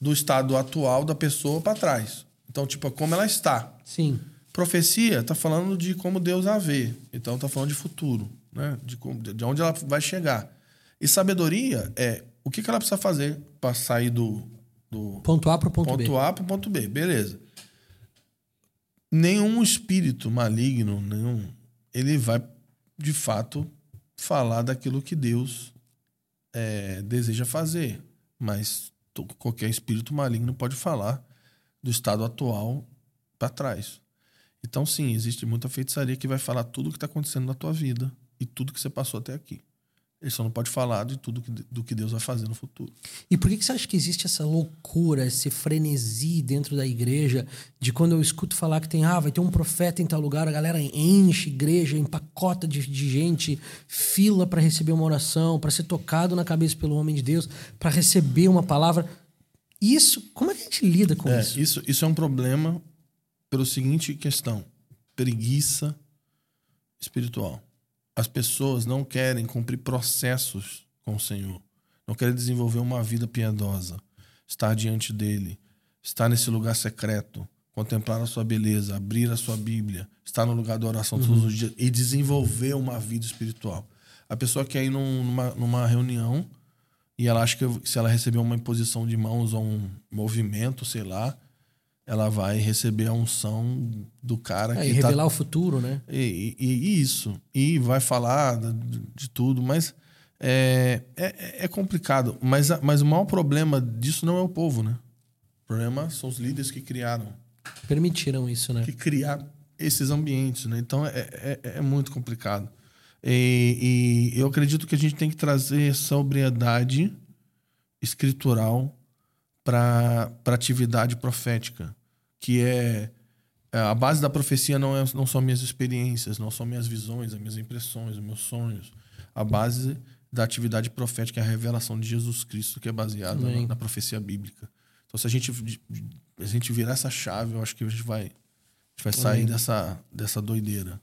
Do estado atual da pessoa para trás. Então, tipo, como ela está. Sim. Profecia está falando de como Deus a vê. Então, está falando de futuro, né? De, como, de onde ela vai chegar. E sabedoria é o que, que ela precisa fazer para sair do, do. Ponto A para o ponto, ponto B. Ponto A para o ponto B. Beleza. Nenhum espírito maligno, nenhum, ele vai, de fato, falar daquilo que Deus é, deseja fazer. Mas qualquer espírito maligno pode falar do estado atual para trás. Então, sim, existe muita feitiçaria que vai falar tudo o que está acontecendo na tua vida e tudo que você passou até aqui. Ele só não pode falar de tudo que, do que Deus vai fazer no futuro. E por que, que você acha que existe essa loucura, esse frenesi dentro da igreja, de quando eu escuto falar que tem, ah, vai ter um profeta em tal lugar, a galera enche igreja, empacota de, de gente, fila para receber uma oração, para ser tocado na cabeça pelo homem de Deus, para receber uma palavra. Isso, como é que a gente lida com é, isso? isso? Isso é um problema pelo seguinte questão: preguiça espiritual. As pessoas não querem cumprir processos com o Senhor, não querem desenvolver uma vida piedosa, estar diante dele, estar nesse lugar secreto, contemplar a sua beleza, abrir a sua Bíblia, estar no lugar da oração uhum. todos os dias e desenvolver uma vida espiritual. A pessoa quer ir num, numa, numa reunião e ela acha que se ela receber uma imposição de mãos ou um movimento, sei lá, ela vai receber a unção do cara é, que e tá revelar tá... o futuro, né? E, e, e, isso. E vai falar de, de tudo, mas é, é, é, complicado. Mas, mas o maior problema disso não é o povo, né? O problema são os líderes que criaram. Permitiram isso, né? Que criaram esses ambientes, né? Então é, é, é muito complicado. E, e eu acredito que a gente tem que trazer sobriedade escritural para a atividade profética que é, é a base da profecia não, é, não são minhas experiências, não são minhas visões, as minhas impressões, os meus sonhos. A base da atividade profética é a revelação de Jesus Cristo, que é baseada na, na, profecia bíblica. Então, se a gente, a gente virar essa chave, eu acho que a gente vai, a gente vai sair dessa, dessa doideira.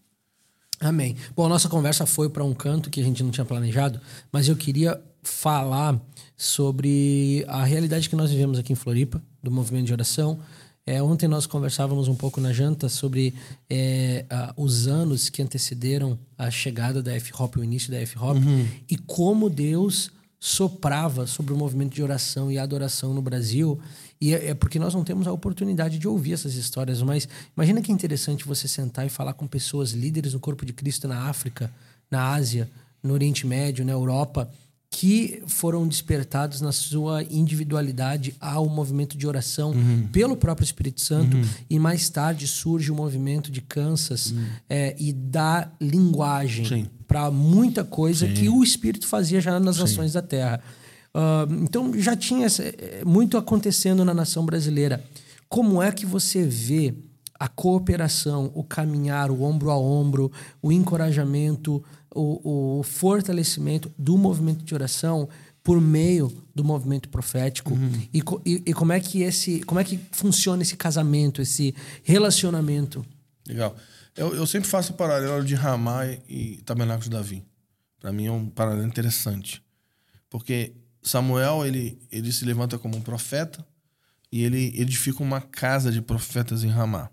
Amém. Bom, a nossa conversa foi para um canto que a gente não tinha planejado, mas eu queria falar sobre a realidade que nós vivemos aqui em Floripa, do movimento de oração, é, ontem nós conversávamos um pouco na janta sobre é, os anos que antecederam a chegada da F-Hop, o início da F-Hop, uhum. e como Deus soprava sobre o movimento de oração e adoração no Brasil. E é, é porque nós não temos a oportunidade de ouvir essas histórias, mas imagina que interessante você sentar e falar com pessoas líderes no corpo de Cristo na África, na Ásia, no Oriente Médio, na Europa que foram despertados na sua individualidade ao movimento de oração uhum. pelo próprio Espírito Santo uhum. e mais tarde surge o movimento de Kansas uhum. é, e dá linguagem para muita coisa Sim. que o Espírito fazia já nas Sim. nações da Terra. Uh, então já tinha é, muito acontecendo na nação brasileira. Como é que você vê a cooperação, o caminhar, o ombro a ombro, o encorajamento, o, o fortalecimento do movimento de oração por meio do movimento profético? Uhum. e, e, e, como é que esse como é que funciona esse casamento esse relacionamento? Legal. Eu, eu sempre faço o paralelo de Ramá e Tabernáculo de Davi. Para mim é um paralelo interessante. Porque Samuel ele ele se levanta como um profeta e ele edifica uma casa de profetas em Ramá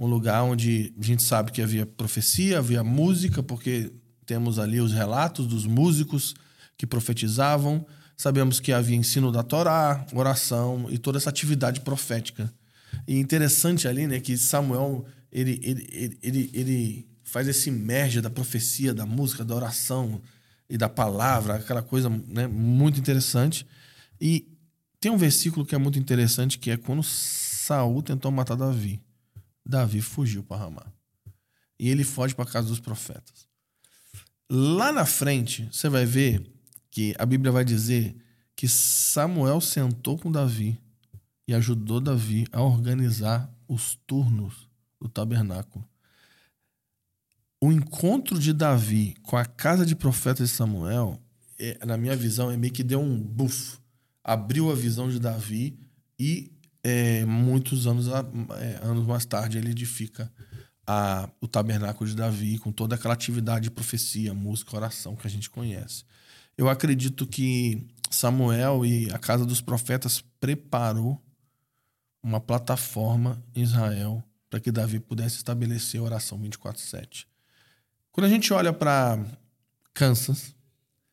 um lugar onde a gente sabe que havia profecia, havia música, porque temos ali os relatos dos músicos que profetizavam. Sabemos que havia ensino da Torá, oração e toda essa atividade profética. E interessante ali, né, que Samuel ele, ele, ele, ele, faz esse merge da profecia, da música, da oração e da palavra, aquela coisa né, muito interessante. E tem um versículo que é muito interessante, que é quando Saul tentou matar Davi. Davi fugiu para Ramá. E ele foge para a casa dos profetas. Lá na frente, você vai ver que a Bíblia vai dizer que Samuel sentou com Davi e ajudou Davi a organizar os turnos do tabernáculo. O encontro de Davi com a casa de profetas de Samuel, é, na minha visão, é meio que deu um buff. Abriu a visão de Davi e é, muitos anos, é, anos mais tarde, ele edifica a, o tabernáculo de Davi com toda aquela atividade de profecia, música, oração que a gente conhece. Eu acredito que Samuel e a casa dos profetas preparou uma plataforma em Israel para que Davi pudesse estabelecer a oração 24/7. Quando a gente olha para Kansas,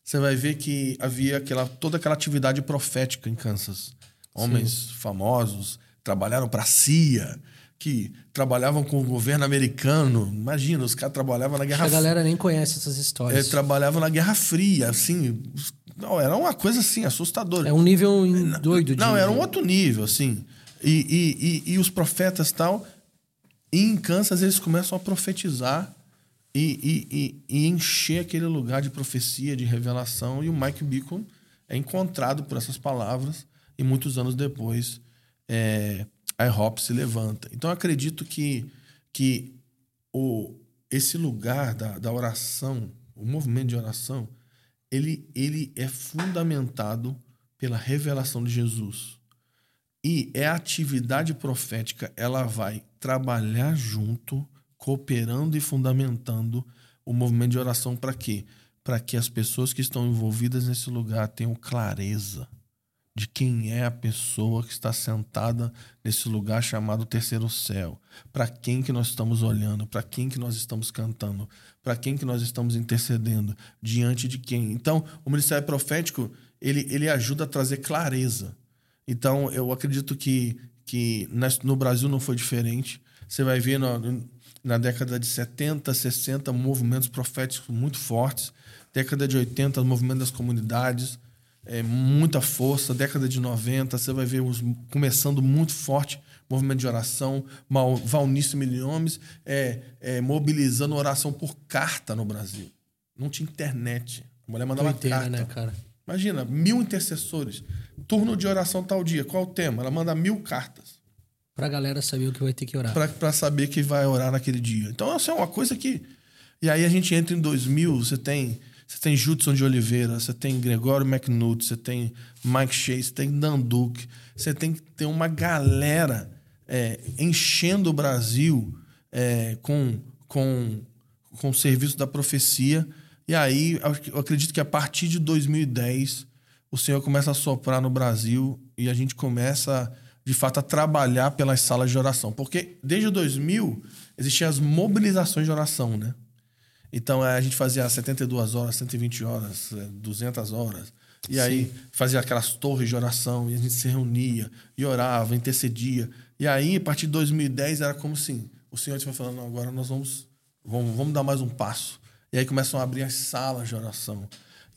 você vai ver que havia aquela, toda aquela atividade profética em Kansas homens Sim. famosos, trabalharam para a CIA, que trabalhavam com o governo americano. Imagina, os caras trabalhavam na Guerra Fria. A galera nem conhece essas histórias. É, trabalhavam na Guerra Fria, assim. Não, era uma coisa assim, assustadora. É um nível doido de. Não, era um outro nível, assim. E, e, e, e os profetas tal. E em Kansas eles começam a profetizar e, e, e, encher aquele lugar de profecia, de revelação. E o Mike Beacon é encontrado por essas palavras e muitos anos depois é, a IHOP se levanta. Então acredito que, que o, esse lugar da, da oração, o movimento de oração, ele, ele é fundamentado pela revelação de Jesus. E é a atividade profética, ela vai trabalhar junto, cooperando e fundamentando o movimento de oração para quê? Para que as pessoas que estão envolvidas nesse lugar tenham clareza de quem é a pessoa que está sentada nesse lugar chamado terceiro céu. Para quem que nós estamos olhando, para quem que nós estamos cantando, para quem que nós estamos intercedendo, diante de quem. Então, o ministério profético, ele, ele ajuda a trazer clareza. Então, eu acredito que que no Brasil não foi diferente. Você vai ver no, na década de 70, 60, movimentos proféticos muito fortes. Década de 80, movimento das comunidades, é, muita força. Década de 90, você vai ver os, começando muito forte movimento de oração. Valnício Milhomes é, é, mobilizando oração por carta no Brasil. Não tinha internet. A mulher mandava entendo, carta. Né, cara? Imagina, mil intercessores. Turno de oração tal dia. Qual o tema? Ela manda mil cartas. Pra galera saber o que vai ter que orar. Pra, pra saber que vai orar naquele dia. Então, essa é uma coisa que. E aí a gente entra em 2000, você tem. Você tem Judson de Oliveira, você tem Gregório McNutt, você tem Mike Chase, você tem Dan Duke, você tem que ter uma galera é, enchendo o Brasil é, com, com, com o serviço da profecia. E aí, eu acredito que a partir de 2010, o Senhor começa a soprar no Brasil e a gente começa, de fato, a trabalhar pelas salas de oração. Porque desde 2000 existiam as mobilizações de oração, né? Então a gente fazia 72 horas, 120 horas, 200 horas. E Sim. aí fazia aquelas torres de oração e a gente se reunia e orava, intercedia. E aí, a partir de 2010, era como assim: o Senhor estava falando, agora nós vamos, vamos, vamos dar mais um passo. E aí começam a abrir as salas de oração.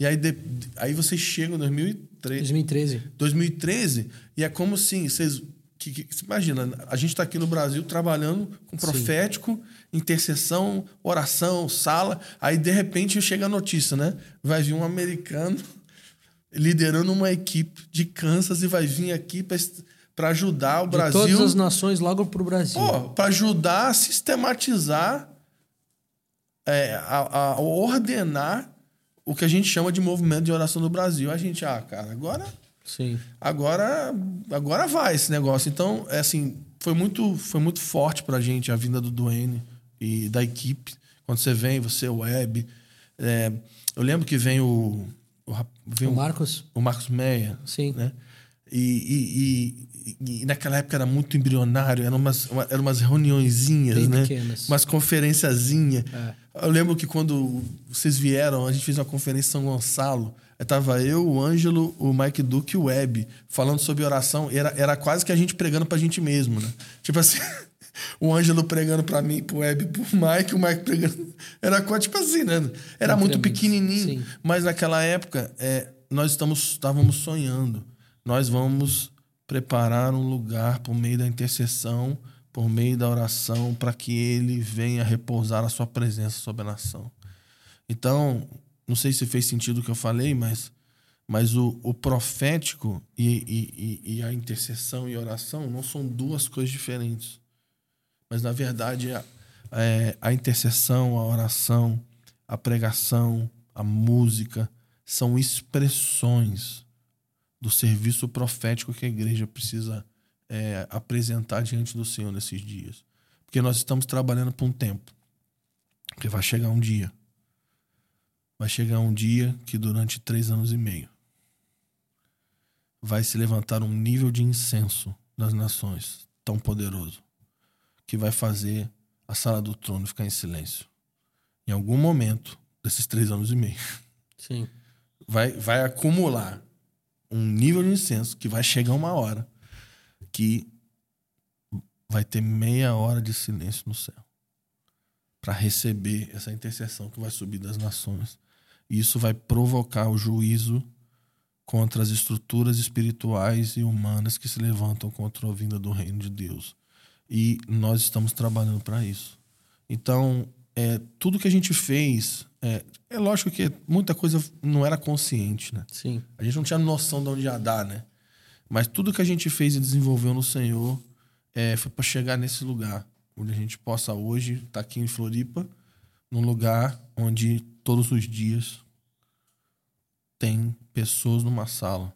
E aí, de, aí vocês chegam em 2013. 2013. 2013, e é como assim, vocês. Que, que, imagina, a gente está aqui no Brasil trabalhando com profético, Sim. intercessão, oração, sala. Aí, de repente, chega a notícia, né? Vai vir um americano liderando uma equipe de Kansas e vai vir aqui para ajudar o de Brasil. Todas as nações logo para o Brasil. Para ajudar a sistematizar é, a, a, ordenar o que a gente chama de movimento de oração do Brasil. A gente, ah, cara, agora. Sim. Agora, agora vai esse negócio. Então, é assim, foi muito, foi muito forte pra gente a vinda do Duane e da equipe. Quando você vem, você é web. É, eu lembro que vem o. O, vem o Marcos? O, o Marcos Meia. Sim. Né? E, e, e, naquela época era muito embrionário, eram umas, uma, eram umas reuniõezinhas, Bem né? Pequenas. Umas conferenciazinhas. É. Eu lembro que quando vocês vieram, a gente fez uma conferência em São Gonçalo. Tava eu, o Ângelo, o Mike Duke e o Web falando sobre oração. Era, era quase que a gente pregando pra gente mesmo, né? Tipo assim, o Ângelo pregando pra mim, pro Web, pro Mike, o Mike pregando. Era quase tipo assim, né? Era muito pequenininho. Sim. Mas naquela época, é, nós estamos, estávamos sonhando nós vamos preparar um lugar por meio da intercessão, por meio da oração, para que ele venha repousar a sua presença sobre a nação. Então, não sei se fez sentido o que eu falei, mas, mas o, o profético e, e, e a intercessão e a oração não são duas coisas diferentes. Mas, na verdade, a, é, a intercessão, a oração, a pregação, a música são expressões do serviço profético que a igreja precisa é, apresentar diante do Senhor nesses dias. Porque nós estamos trabalhando por um tempo. Porque vai chegar um dia. Vai chegar um dia que durante três anos e meio vai se levantar um nível de incenso das nações tão poderoso que vai fazer a sala do trono ficar em silêncio. Em algum momento desses três anos e meio. Sim. Vai, vai acumular um nível de incenso que vai chegar uma hora que vai ter meia hora de silêncio no céu para receber essa intercessão que vai subir das nações. E isso vai provocar o juízo contra as estruturas espirituais e humanas que se levantam contra a vinda do reino de Deus. E nós estamos trabalhando para isso. Então, é, tudo que a gente fez. É, é, lógico que muita coisa não era consciente, né? Sim. A gente não tinha noção de onde ia dar, né? Mas tudo que a gente fez e desenvolveu no Senhor é, foi para chegar nesse lugar, onde a gente possa hoje estar tá aqui em Floripa, num lugar onde todos os dias tem pessoas numa sala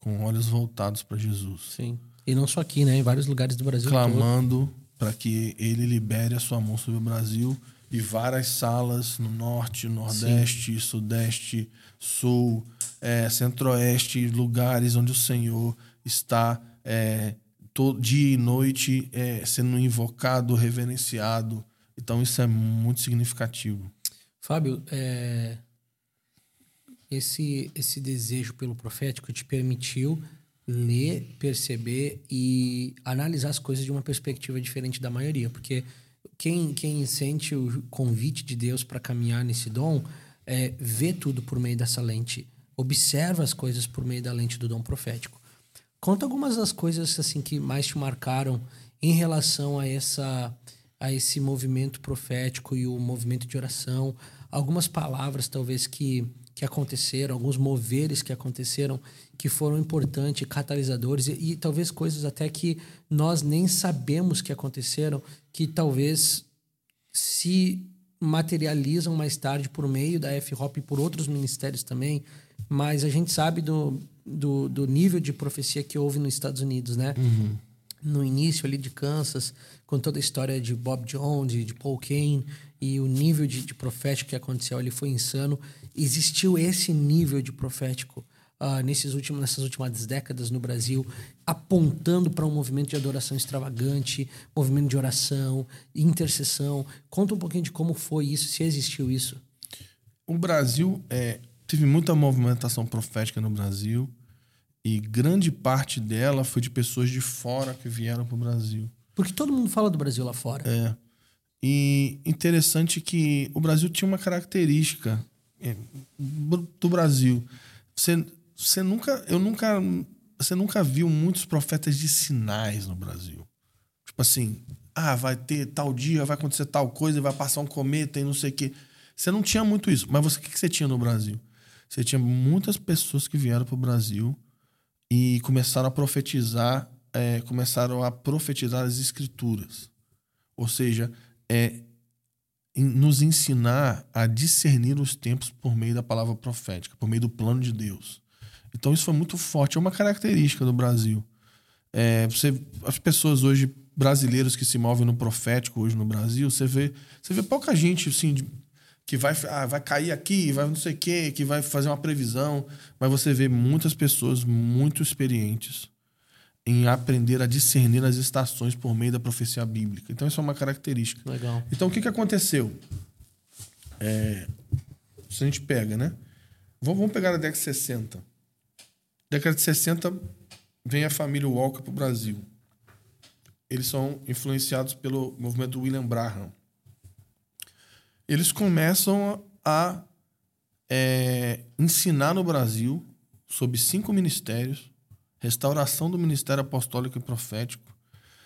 com olhos voltados para Jesus. Sim. E não só aqui, né? Em vários lugares do Brasil. Clamando para que ele libere a sua mão sobre o Brasil e várias salas no norte, nordeste, Sim. sudeste, sul, é, centro-oeste, lugares onde o Senhor está é, todo, dia e noite é, sendo invocado, reverenciado. Então isso é muito significativo. Fábio, é, esse, esse desejo pelo profético te permitiu ler, perceber e analisar as coisas de uma perspectiva diferente da maioria, porque quem, quem sente o convite de Deus para caminhar nesse dom é, vê tudo por meio dessa lente, observa as coisas por meio da lente do dom profético. Conta algumas das coisas assim que mais te marcaram em relação a essa a esse movimento profético e o movimento de oração, algumas palavras talvez que que aconteceram, alguns moveres que aconteceram que foram importantes, catalisadores e, e, talvez coisas até que nós nem sabemos que aconteceram, que talvez se materializam mais tarde por meio da F-Hop e por outros ministérios também, mas a gente sabe do, do, do, nível de profecia que houve nos Estados Unidos, né? Uhum. No início ali de Kansas, com toda a história de Bob Jones, de Paul Kane e o nível de, de profético que aconteceu ali foi insano. Existiu esse nível de profético uh, nesses últimos, nessas últimas décadas no Brasil, apontando para um movimento de adoração extravagante, movimento de oração, intercessão. Conta um pouquinho de como foi isso, se existiu isso. O Brasil é, teve muita movimentação profética no Brasil e grande parte dela foi de pessoas de fora que vieram para o Brasil. Porque todo mundo fala do Brasil lá fora. É. E interessante que o Brasil tinha uma característica é, do Brasil. Você, você nunca, eu nunca, você nunca viu muitos profetas de sinais no Brasil. Tipo assim, ah, vai ter tal dia, vai acontecer tal coisa, vai passar um cometa e não sei o quê. Você não tinha muito isso. Mas você, o que você tinha no Brasil? Você tinha muitas pessoas que vieram para o Brasil e começaram a profetizar, é, começaram a profetizar as escrituras. Ou seja, é, nos ensinar a discernir os tempos por meio da palavra profética, por meio do plano de Deus. Então isso foi muito forte, é uma característica do Brasil. É, você, as pessoas hoje brasileiros que se movem no profético hoje no Brasil, você vê, você vê pouca gente assim de, que vai, ah, vai cair aqui, vai não sei o quê, que vai fazer uma previsão, mas você vê muitas pessoas muito experientes em aprender a discernir as estações por meio da profecia bíblica. Então, isso é uma característica. Legal. Então, o que, que aconteceu? É, se a gente pega, né? Vamos pegar a década de 60. Década de 60 vem a família Walker para o Brasil. Eles são influenciados pelo movimento William Braham. Eles começam a é, ensinar no Brasil sobre cinco ministérios restauração do ministério apostólico e profético,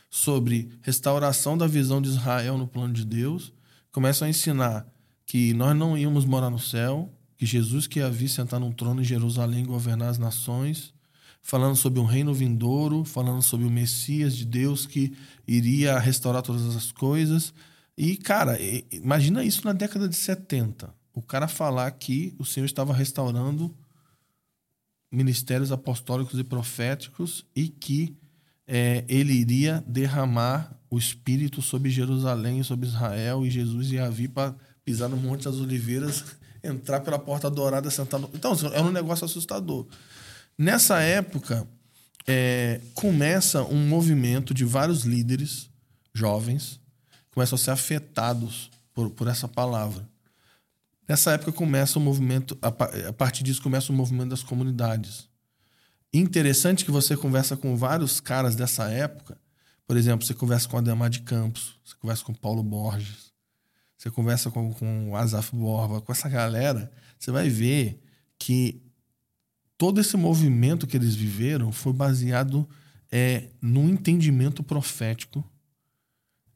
sobre restauração da visão de Israel no plano de Deus, começam a ensinar que nós não íamos morar no céu, que Jesus que havia sentar num trono em Jerusalém e governar as nações, falando sobre um reino vindouro, falando sobre o Messias de Deus que iria restaurar todas as coisas. E, cara, imagina isso na década de 70. O cara falar que o Senhor estava restaurando ministérios apostólicos e proféticos e que é, ele iria derramar o Espírito sobre Jerusalém, sobre Israel, e Jesus ia vir para pisar no Monte das Oliveiras, entrar pela porta dourada, sentar no... Então, é um negócio assustador. Nessa época, é, começa um movimento de vários líderes jovens começam a ser afetados por, por essa palavra. Nessa época começa o movimento, a partir disso começa o movimento das comunidades. Interessante que você conversa com vários caras dessa época. Por exemplo, você conversa com Ademar de Campos, você conversa com Paulo Borges, você conversa com, com Azaf Borba, com essa galera, você vai ver que todo esse movimento que eles viveram foi baseado é, no entendimento profético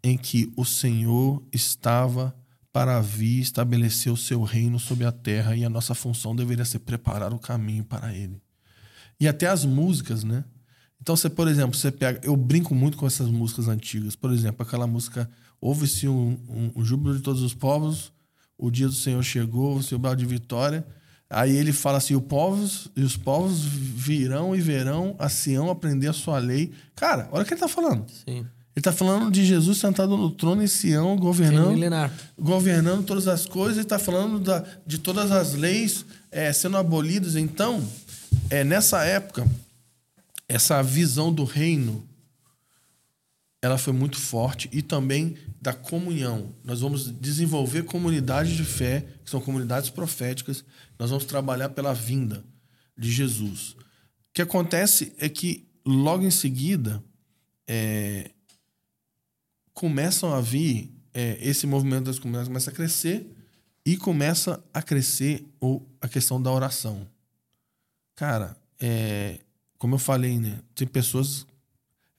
em que o Senhor estava para vir estabelecer o seu reino sobre a terra e a nossa função deveria ser preparar o caminho para ele. E até as músicas, né? Então, você, por exemplo, você pega. Eu brinco muito com essas músicas antigas. Por exemplo, aquela música Houve-se um, um, um, júbilo de todos os povos, o dia do Senhor chegou, o seu belo de vitória. Aí ele fala assim: os povos, e os povos virão e verão a Sião aprender a sua lei. Cara, olha o que ele está falando. Sim. Ele está falando de Jesus sentado no trono em Sião, governando, governando todas as coisas. Ele está falando da, de todas as leis é, sendo abolidas. Então, é, nessa época, essa visão do reino ela foi muito forte e também da comunhão. Nós vamos desenvolver comunidades de fé, que são comunidades proféticas. Nós vamos trabalhar pela vinda de Jesus. que acontece é que logo em seguida é, começam a vir é, esse movimento das comunidades começa a crescer e começa a crescer o, a questão da oração. Cara, é, como eu falei, né? Tem pessoas.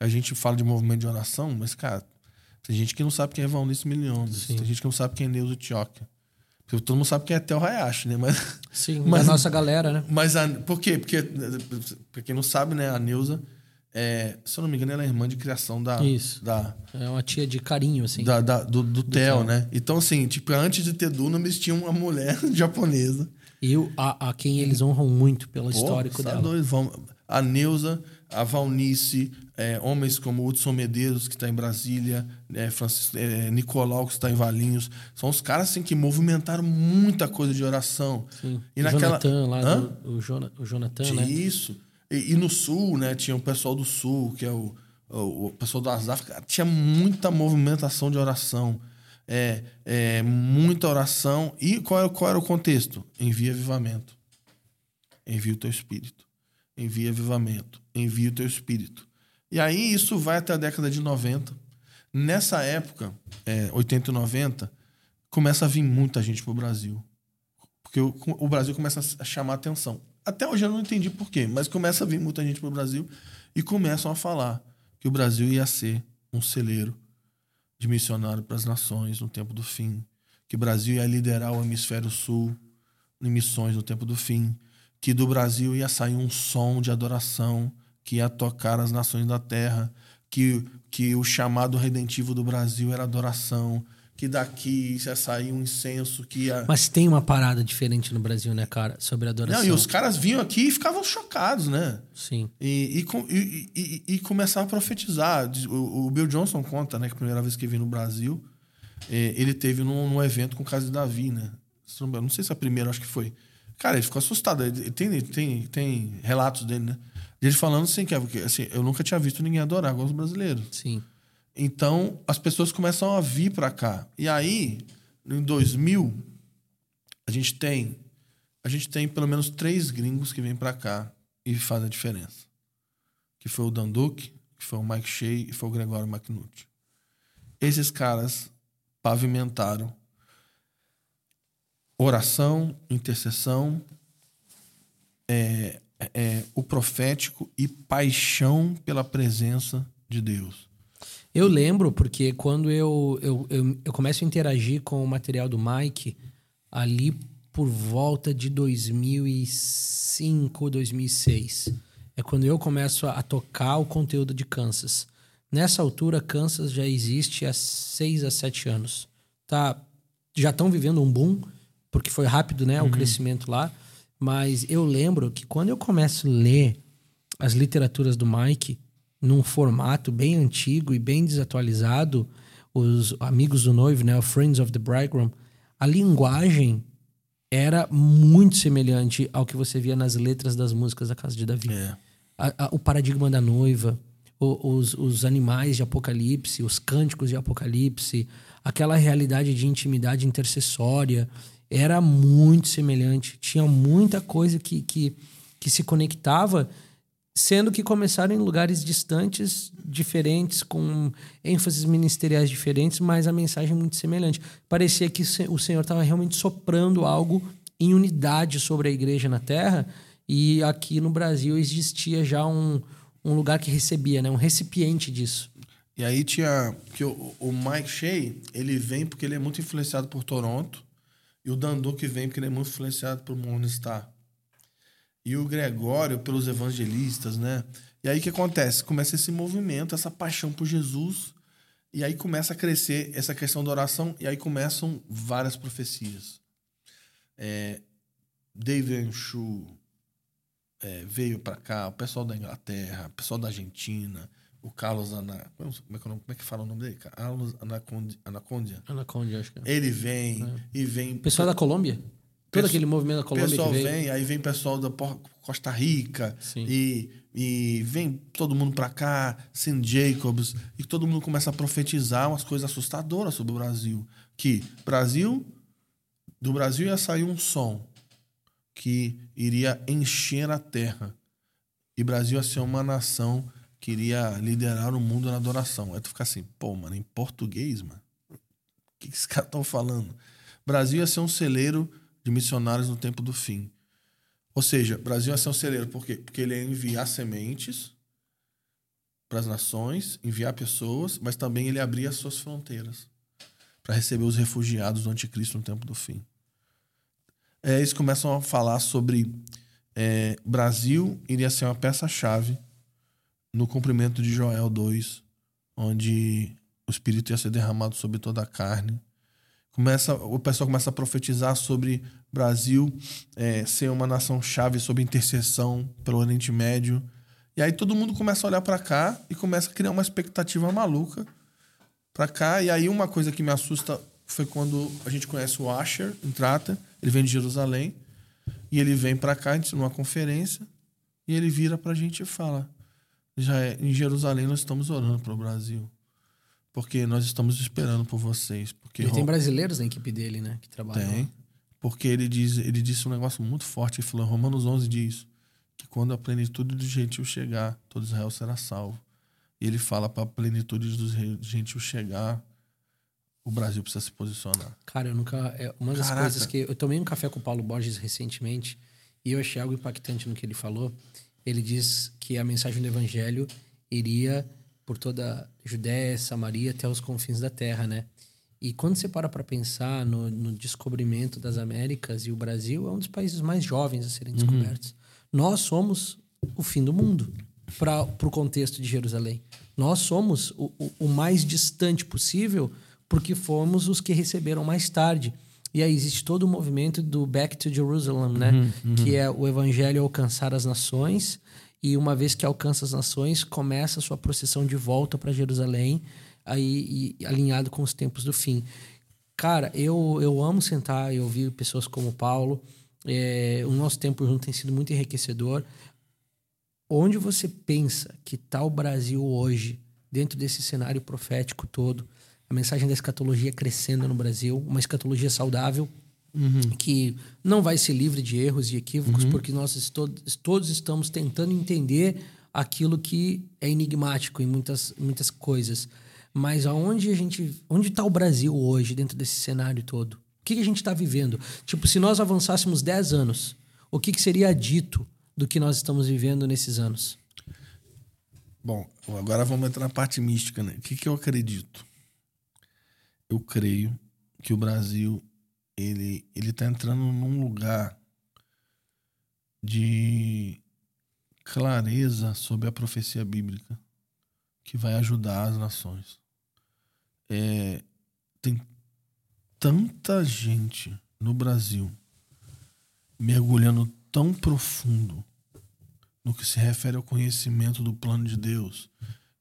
A gente fala de movimento de oração, mas, cara, tem gente que não sabe quem é Valnice Milhões. Tem gente que não sabe quem é Neuza Tioca. Todo mundo sabe quem é Tel Hayashi, né? Mas, Sim, mas, a nossa galera, né? Mas a, por quê? Porque, pra quem não sabe, né? A Neuza, é, se eu não me engano, ela é irmã de criação da. Isso. Da, é uma tia de carinho, assim. Da, da do, do, do Theo, né? Então, assim, tipo, antes de ter Dunamis, tinha uma mulher japonesa. E a, a quem eles honram muito pelo Pô, histórico dela. Dois, vão, a Neuza, a Valnice, é, homens como Hudson Medeiros, que está em Brasília, é, Francisco, é, Nicolau, que está em Valinhos. São os caras assim, que movimentaram muita coisa de oração. Sim. E o naquela... Jonathan lá, do, o, Jona, o Jonathan, né? Isso. E, e, no Sul, né, tinha o pessoal do Sul, que é o, o, o pessoal do Azaf. Tinha muita movimentação de oração. É, é, muita oração. E qual era, qual era o contexto? Envia avivamento. Envia o teu espírito envia avivamento, envia o teu espírito. E aí isso vai até a década de 90. Nessa época, é, 80 e 90, começa a vir muita gente pro Brasil. Porque o, o Brasil começa a chamar atenção. Até hoje eu não entendi por quê, mas começa a vir muita gente pro Brasil e começam a falar que o Brasil ia ser um celeiro de missionário para as nações no tempo do fim, que o Brasil ia liderar o hemisfério sul em missões no tempo do fim, que do Brasil ia sair um som de adoração que ia tocar as nações da terra, que, que o chamado redentivo do Brasil era adoração, que daqui ia sair um incenso que ia... Mas tem uma parada diferente no Brasil, né, cara, sobre adoração. Não, e os caras vinham aqui e ficavam chocados, né? Sim. E, e, e, e, e começavam a profetizar. O, o, Bill Johnson conta, né, que a primeira vez que veio no Brasil, é, ele teve num, num evento com o Casa de Davi, né? Não sei se é a primeira, acho que foi. Cara, ele ficou assustado. Ele, tem, tem, tem relatos dele, né? Ele falando assim, que assim, eu nunca tinha visto ninguém adorar igual os brasileiros. Sim. Então, as pessoas começam a vir para cá. E aí, em 2000, a gente tem a gente tem pelo menos três gringos que vêm para cá e fazem a diferença. Que foi o Dan Duke, que foi o Mike Shea e foi o Gregório McNutt. Esses caras pavimentaram oração, intercessão, é, é, o profético e paixão pela presença de Deus. Eu lembro, porque quando eu, eu, eu, eu, começo a interagir com o material do Mike, ali por volta de 2005, 2006, é quando eu começo a, a tocar o conteúdo de Kansas. Nessa altura, Kansas já existe há seis a sete anos. Tá, já estão vivendo um boom porque foi rápido, né, uhum. o crescimento lá. Mas eu lembro que quando eu começo a ler as literaturas do Mike num formato bem antigo e bem desatualizado, os amigos do noivo, né, o Friends of the Bridegroom, a linguagem era muito semelhante ao que você via nas letras das músicas da Casa de Davi. É. A, a, o paradigma da noiva, o, os, os animais de Apocalipse, os cânticos de Apocalipse, aquela realidade de intimidade intercessória era muito semelhante. Tinha muita coisa que, que, que se conectava, sendo que começaram em lugares distantes, diferentes, com ênfases ministeriais diferentes, mas a mensagem muito semelhante. Parecia que o Senhor estava realmente soprando algo em unidade sobre a igreja na terra, e aqui no Brasil existia já um, um lugar que recebia, né? um recipiente disso. E aí tinha que o, o Mike Shea, ele vem porque ele é muito influenciado por Toronto e o Dandu que vem porque ele é muito influenciado por Morningstar. E o Gregório pelos evangelistas, né? E aí o que acontece? Começa esse movimento, essa paixão por Jesus. E aí começa a crescer essa questão da oração. E aí começam várias profecias. É, David Anshu é, veio para cá, o pessoal da Inglaterra, o pessoal da Argentina, o Carlos Ana, como, é que, como é que fala o nome dele? Carlos Anacondia. Anacondia, Anacondia acho que é. Ele vem é. e vem. Pessoal da Colômbia? Todo aquele movimento da Colômbia. Pessoal vem, aí vem pessoal da Costa Rica Sim. e, e vem todo mundo para cá, St. Jacobs, e todo mundo começa a profetizar umas coisas assustadoras sobre o Brasil. Que Brasil, do Brasil ia sair um som que iria encher a terra E Brasil ia ser uma nação que iria liderar o mundo na adoração. Aí tu fica assim, pô, mano, em português, mano? O que, que esses caras estão falando? Brasil ia ser um celeiro de missionários no tempo do fim. Ou seja, Brasil ia ser um celeiro por quê? Porque ele ia enviar sementes para as nações, enviar pessoas, mas também ele abria as suas fronteiras para receber os refugiados do anticristo no tempo do fim. É, eles começam a falar sobre é, Brasil iria ser uma peça-chave no cumprimento de Joel 2, onde o Espírito ia ser derramado sobre toda a carne. Começa, o pessoal começa a profetizar sobre Brasil é, ser uma nação-chave sob intercessão pelo Oriente Médio. E aí todo mundo começa a olhar para cá e começa a criar uma expectativa maluca para cá. E aí uma coisa que me assusta foi quando a gente conhece o Asher Trata. Ele vem de Jerusalém e ele vem para cá numa conferência e ele vira para a gente e fala: já é, em Jerusalém nós estamos orando para o Brasil. Porque nós estamos esperando por vocês. Porque ele tem brasileiros na equipe dele, né? Que trabalham. Tem. Porque ele, diz, ele disse um negócio muito forte. Ele falou, Romanos 11 diz que quando a plenitude do gentil chegar, todo Israel será salvo. E ele fala para a plenitude do gentil chegar, o Brasil precisa se posicionar. Cara, eu nunca. É uma das Caraca. coisas que. Eu tomei um café com o Paulo Borges recentemente e eu achei algo impactante no que ele falou. Ele diz que a mensagem do evangelho iria por toda a Judéia, Samaria, até os confins da terra, né? E quando você para para pensar no, no, descobrimento das Américas e o Brasil é um dos países mais jovens a serem uhum. descobertos. Uhum. Nós somos o fim do mundo para o contexto de Jerusalém. Nós somos o, o, o mais distante possível porque fomos os que receberam mais tarde. E aí existe todo o movimento do Back to Jerusalem, né? Uhum, uhum. Que é o evangelho alcançar as nações. E uma vez que alcança as nações, começa a sua procissão de volta para Jerusalém, aí e, alinhado com os tempos do fim. Cara, eu, eu amo sentar e ouvir pessoas como Paulo. É, o nosso tempo junto tem sido muito enriquecedor. Onde você pensa que está o Brasil hoje, dentro desse cenário profético todo? a mensagem da escatologia crescendo no Brasil, uma escatologia saudável, uhum. que não vai ser livre de erros e equívocos, uhum. porque nós todos, todos estamos tentando entender aquilo que é enigmático em muitas, muitas coisas. Mas aonde a gente. Onde está o Brasil hoje, dentro desse cenário todo? O que, que a gente está vivendo? Tipo, se nós avançássemos 10 anos, o que, que seria dito do que nós estamos vivendo nesses anos? Bom, agora vamos entrar na parte mística, né? O que, que eu acredito? eu creio que o Brasil ele ele está entrando num lugar de clareza sobre a profecia bíblica que vai ajudar as nações. É, tem tanta gente no Brasil mergulhando tão profundo no que se refere ao conhecimento do plano de Deus,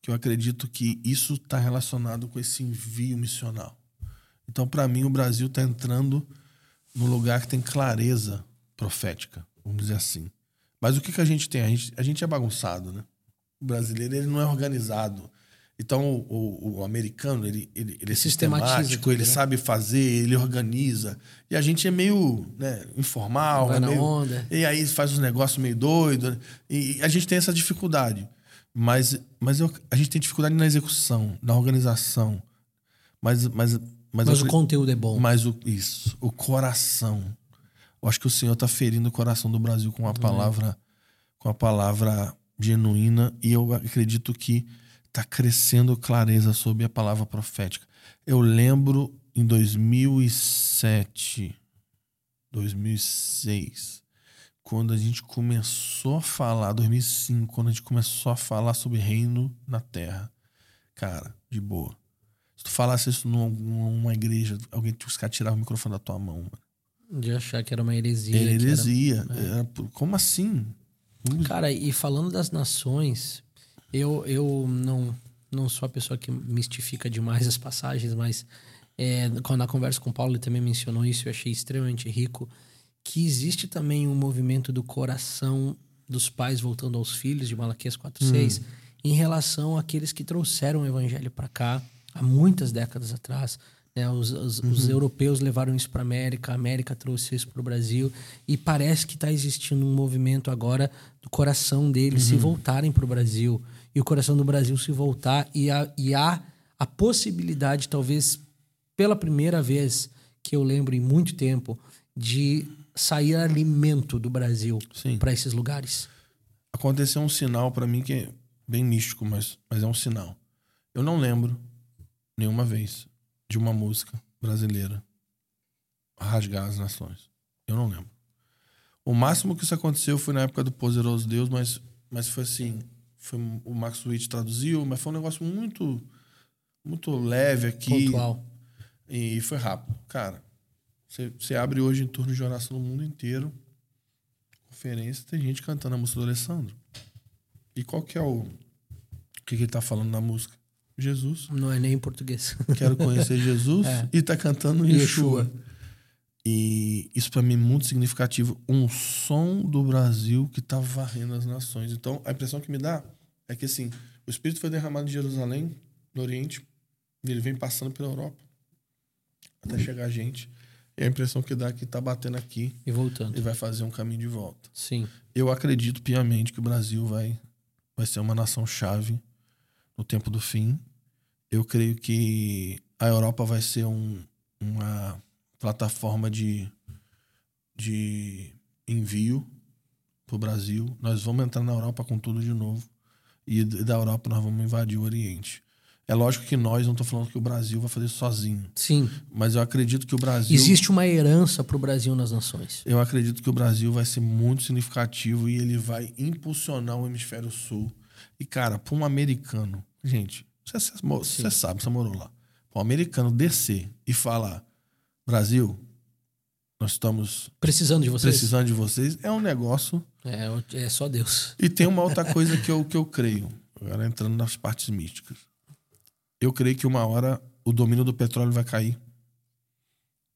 que eu acredito que isso está relacionado com esse envio missional. Então, para mim, o Brasil está entrando no lugar que tem clareza profética, vamos dizer assim. Mas o que, que a gente tem? A gente, a gente é bagunçado, né? O brasileiro ele não é organizado. Então, o, o, o americano, ele, ele, ele é sistemático, tudo, ele né? sabe fazer, ele organiza. E a gente é meio né, informal. Vai é na meio, onda. E aí faz os negócios meio doidos. E a gente tem essa dificuldade. Mas, mas eu, a gente tem dificuldade na execução, na organização. Mas, mas mas, mas o conteúdo é bom. Mas o, isso, o coração. Eu acho que o Senhor está ferindo o coração do Brasil com a palavra, com a palavra genuína e eu acredito que está crescendo clareza sobre a palavra profética. Eu lembro em 2007, 2006, quando a gente começou a falar, 2005, quando a gente começou a falar sobre reino na terra. Cara, de boa. Se tu falasse isso numa igreja, alguém os caras tiravam o microfone da tua mão, mano. De achar que era uma heresia. Era heresia. Era, é. era, como assim? Cara, e falando das nações, eu, eu não, não sou a pessoa que mistifica demais as passagens, mas é, quando na conversa com o Paulo ele também mencionou isso, eu achei extremamente rico, que existe também um movimento do coração dos pais voltando aos filhos, de Malaquias 4.6, hum. em relação àqueles que trouxeram o evangelho para cá, há muitas décadas atrás. Né? Os, os, uhum. os, europeus levaram isso para a América, a América trouxe isso para o Brasil. E parece que está existindo um movimento agora do coração deles uhum. se voltarem para o Brasil. E o coração do Brasil se voltar. E, a, e há a possibilidade, talvez pela primeira vez que eu lembro em muito tempo, de sair alimento do Brasil para esses lugares. Aconteceu um sinal para mim que é bem místico, mas, mas é um sinal. Eu não lembro nenhuma vez de uma música brasileira rasgar as nações. Eu não lembro. O máximo que isso aconteceu foi na época do Poderoso Deus, mas, mas foi assim. Foi, o Max Witt traduziu, mas foi um negócio muito muito leve aqui. Pontual. E foi rápido. Cara, você, você abre hoje em turno de oração no mundo inteiro. Conferência, tem gente cantando a música do Alessandro. E qual que é o. O que, que ele tá falando na música? Jesus. Não é nem em português. Quero conhecer Jesus é. e tá cantando Yeshua. Yeshua. E isso para mim é muito significativo. Um som do Brasil que tá varrendo as nações. Então, a impressão que me dá é que assim, o Espírito foi derramado em Jerusalém, no Oriente, e ele vem passando pela Europa até chegar a gente. E a impressão que dá é que tá batendo aqui e voltando. E vai fazer um caminho de volta. Sim. Eu acredito piamente que o Brasil vai vai ser uma nação chave no tempo do fim. Eu creio que a Europa vai ser um, uma plataforma de, de envio para o Brasil. Nós vamos entrar na Europa com tudo de novo. E da Europa nós vamos invadir o Oriente. É lógico que nós não estou falando que o Brasil vai fazer sozinho. Sim. Mas eu acredito que o Brasil. Existe uma herança para o Brasil nas nações. Eu acredito que o Brasil vai ser muito significativo e ele vai impulsionar o hemisfério sul. E, cara, para um americano, gente, você, você sabe, você morou lá. Para um americano descer e falar: Brasil, nós estamos precisando de vocês. Precisando de vocês é um negócio. É, é só Deus. E tem uma outra coisa que eu, que eu creio, agora entrando nas partes místicas eu creio que uma hora o domínio do petróleo vai cair.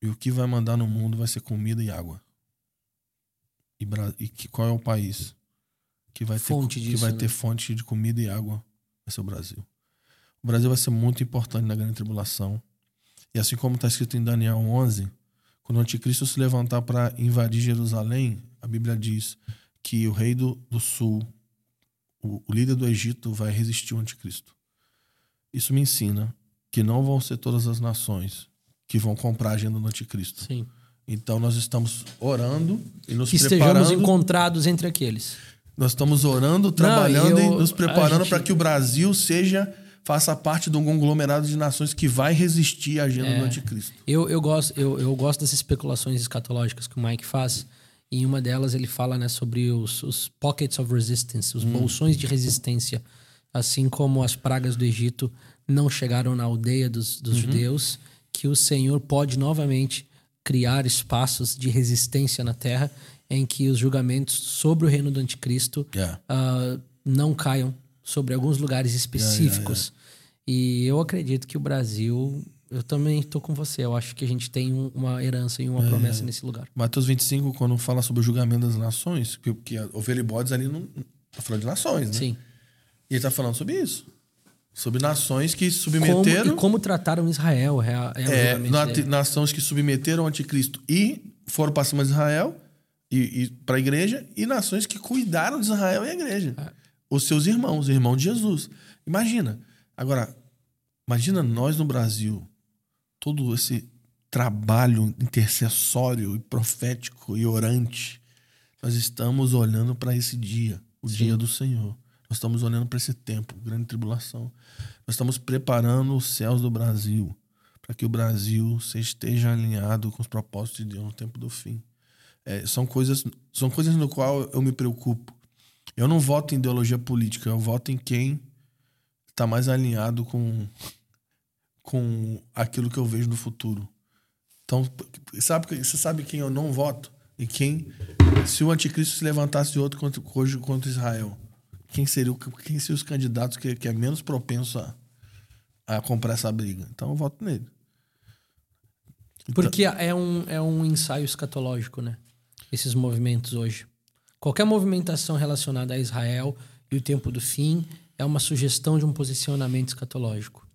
E o que vai mandar no mundo vai ser comida e água. E, e que, qual é o país que vai, fonte ter, disso, que vai né? ter fonte de comida e água? Vai ser o Brasil. O Brasil vai ser muito importante na grande tribulação. E assim como está escrito em Daniel 11, quando o anticristo se levantar para invadir Jerusalém, a Bíblia diz que o rei do, do sul, o, o líder do Egito, vai resistir ao anticristo. Isso me ensina que não vão ser todas as nações que vão comprar a agenda do anticristo. Sim. Então nós estamos orando e nos que preparando. estejamos encontrados entre aqueles. Nós estamos orando, trabalhando não, eu, e nos preparando gente... para que o Brasil seja faça parte de um conglomerado de nações que vai resistir à agenda é, do anticristo. Eu, eu, gosto, eu, eu gosto dessas especulações escatológicas que o Mike faz. Em uma delas ele fala né, sobre os, os pockets of resistance, os hum. bolsões de resistência assim como as pragas do Egito não chegaram na aldeia dos, dos uhum. judeus, que o Senhor pode novamente criar espaços de resistência na terra em que os julgamentos sobre o reino do anticristo yeah. uh, não caiam sobre alguns lugares específicos. Yeah, yeah, e eu acredito que o Brasil eu também estou com você. Eu acho que a gente tem uma herança e uma é, promessa nesse lugar. Mateus 25, quando fala sobre o julgamento das nações, porque ovelha e bodes ali não. Tá falando de nações, né? Sim. E ele está falando sobre isso. Sobre nações que submeteram. Como, e como trataram Israel. É, é, é na, nações que submeteram o anticristo e foram para cima de Israel e, e para a igreja, e nações que cuidaram de Israel e a igreja. É. Os seus irmãos, irmãos de Jesus. Imagina. Agora, imagina nós no Brasil, todo esse trabalho intercessório e profético e orante. Nós estamos olhando para esse dia, o Sim. dia do Senhor. Nós estamos olhando para esse tempo, grande tribulação. Nós estamos preparando os céus do Brasil para que o Brasil esteja alinhado com os propósitos de Deus no tempo do fim. É, são coisas são coisas no qual eu me preocupo. Eu não voto em ideologia política, eu voto em quem está mais alinhado com com aquilo que eu vejo no futuro. Então, sabe, você sabe quem eu não voto? E quem, se o anticristo se levantasse outro contra, contra Israel, quem seria quem seriam os candidatos que, que é menos propenso a, a comprar essa briga. Então eu voto nele. Então, Porque é um, é um ensaio escatológico, né? Esses movimentos hoje. Qualquer movimentação relacionada a Israel e o tempo do fim é uma sugestão de um posicionamento escatológico.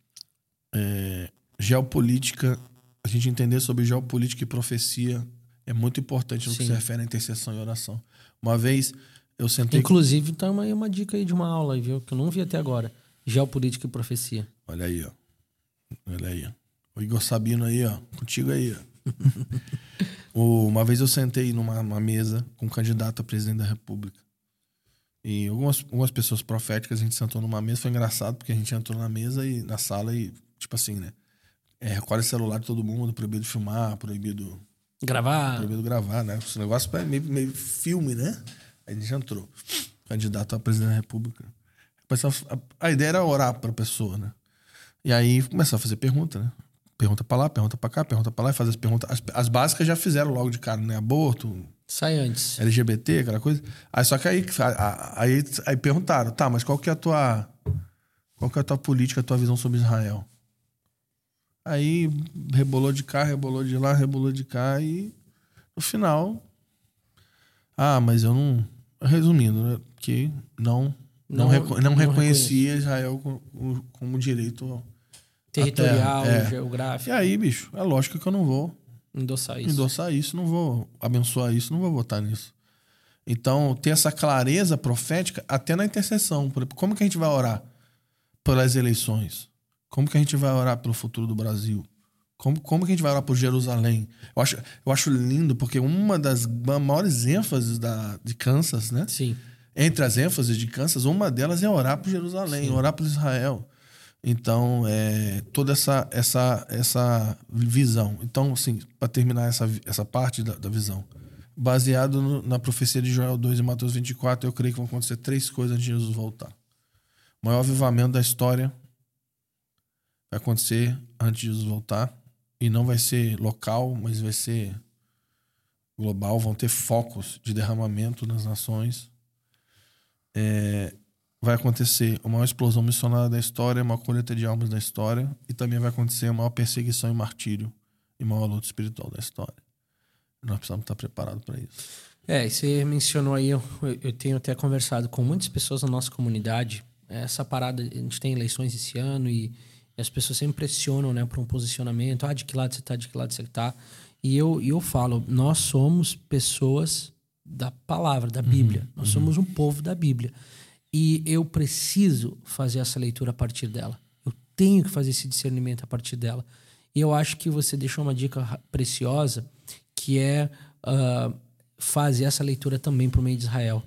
é, geopolítica, a gente entender sobre geopolítica e profecia é muito importante no Sim. que se refere à intercessão e oração. Uma vez eu sentei. Inclusive, tá aí uma dica aí de uma aula, viu? Que eu não vi até agora. Geopolítica e profecia. Olha aí, ó. Olha aí, ó. O Igor Sabino aí, ó. Contigo aí, ó. uma vez eu sentei numa mesa com um candidato a presidente da República. E algumas, algumas pessoas proféticas, a gente sentou numa mesa. Foi engraçado, porque a gente entrou na mesa e na sala e, tipo assim, né? É, recolhe celular de todo mundo, proibido filmar, proibido. Gravar. Proibido gravar, né? Esse negócio é meio, meio filme, né? Aí a gente entrou. Candidato a presidente da República. A ideia era orar para a pessoa, né? E aí começar a fazer pergunta, né? Pergunta para lá, pergunta para cá, pergunta para lá, e fazer as perguntas. As, as, básicas já fizeram logo de cara, né? Aborto. Sai antes. LGBT, aquela coisa. Aí só que aí, aí, aí perguntaram, tá, mas qual que é a tua. Qual que é a tua política, a tua visão sobre Israel? Aí rebolou de cá, rebolou de lá, rebolou de cá e no final. Ah, mas eu não. Resumindo, né? Que não não, não, reco não, reconhecia Israel como, como direito territorial, é. geográfico. E aí, bicho, é lógico que eu não vou endossar isso. Endossar isso, não vou abençoar isso, não vou votar nisso. Então, ter essa clareza profética até na intercessão. Como que a gente vai orar pelas eleições? Como que a gente vai orar pelo futuro do Brasil? Como, como que a gente vai orar por Jerusalém? Eu acho, eu acho lindo, porque uma das maiores ênfases da, de Kansas, né? Sim entre as ênfases de Kansas, uma delas é orar por Jerusalém, Sim. orar por Israel. Então, é, toda essa, essa, essa visão. Então, assim, para terminar essa, essa parte da, da visão, baseado no, na profecia de Joel 2 e Mateus 24, eu creio que vão acontecer três coisas antes de Jesus voltar. O maior avivamento da história vai acontecer antes de Jesus voltar. E não vai ser local, mas vai ser global. Vão ter focos de derramamento nas nações é, vai acontecer a maior explosão missionária da história, a maior colheita de almas da história, e também vai acontecer a maior perseguição e martírio e maior luta espiritual da história. Nós precisamos estar preparados para isso. É, você mencionou aí, eu, eu, tenho até conversado com muitas pessoas na nossa comunidade. Essa parada, a gente tem eleições esse ano e, e as pessoas sempre pressionam né, para um posicionamento. Ah, de que lado você está, de que lado você está. E eu, eu falo, nós somos pessoas da palavra, da Bíblia. Uhum, Nós uhum. somos um povo da Bíblia. E eu preciso fazer essa leitura a partir dela. Eu tenho que fazer esse discernimento a partir dela. E eu acho que você deixou uma dica preciosa, que é uh, fazer essa leitura também para o meio de Israel.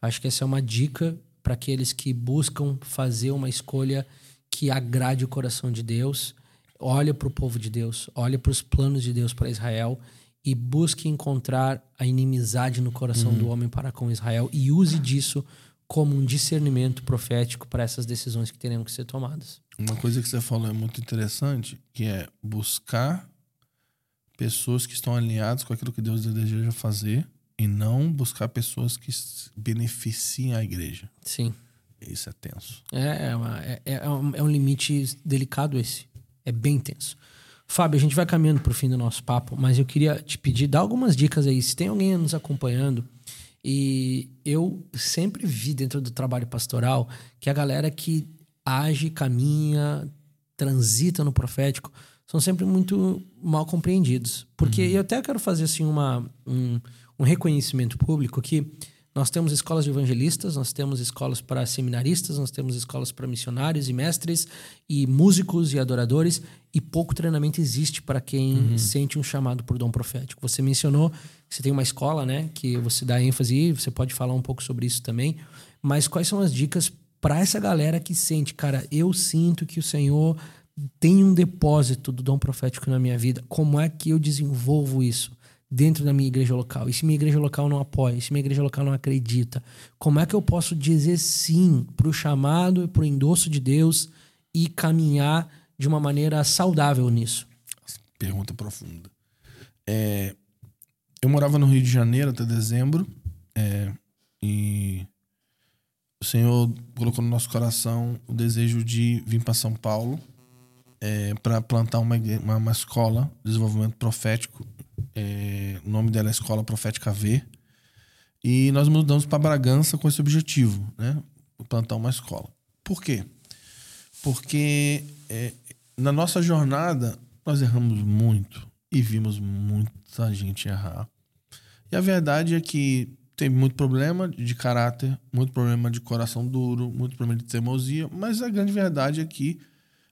Acho que essa é uma dica para aqueles que buscam fazer uma escolha que agrade o coração de Deus. Olha para o povo de Deus, olha para os planos de Deus para Israel e busque encontrar a inimizade no coração uhum. do homem para com Israel e use disso como um discernimento profético para essas decisões que terão que ser tomadas. Uma coisa que você falou é muito interessante, que é buscar pessoas que estão alinhadas com aquilo que Deus deseja fazer e não buscar pessoas que beneficiem a igreja. Sim. Isso é tenso. É, é, uma, é, é, um, é um limite delicado esse. É bem tenso. Fábio, a gente vai caminhando para o fim do nosso papo, mas eu queria te pedir, dar algumas dicas aí. Se tem alguém nos acompanhando, e eu sempre vi dentro do trabalho pastoral que a galera que age, caminha, transita no profético, são sempre muito mal compreendidos. Porque uhum. eu até quero fazer assim uma, um, um reconhecimento público que nós temos escolas de evangelistas, nós temos escolas para seminaristas, nós temos escolas para missionários e mestres, e músicos e adoradores, e pouco treinamento existe para quem uhum. sente um chamado por dom profético. Você mencionou que você tem uma escola, né, que você dá ênfase, você pode falar um pouco sobre isso também, mas quais são as dicas para essa galera que sente, cara, eu sinto que o Senhor tem um depósito do dom profético na minha vida, como é que eu desenvolvo isso? Dentro da minha igreja local? E se minha igreja local não apoia? E se minha igreja local não acredita? Como é que eu posso dizer sim para o chamado e para o endosso de Deus e caminhar de uma maneira saudável nisso? Pergunta profunda. É, eu morava no Rio de Janeiro até dezembro é, e o Senhor colocou no nosso coração o desejo de vir para São Paulo é, para plantar uma, uma, uma, escola de desenvolvimento profético é, o nome dela é Escola Profética V. E nós mudamos para Bragança com esse objetivo, né? Plantar uma escola. Por quê? Porque é, na nossa jornada, nós erramos muito e vimos muita gente errar. E a verdade é que tem muito problema de caráter, muito problema de coração duro, muito problema de teimosia, mas a grande verdade é que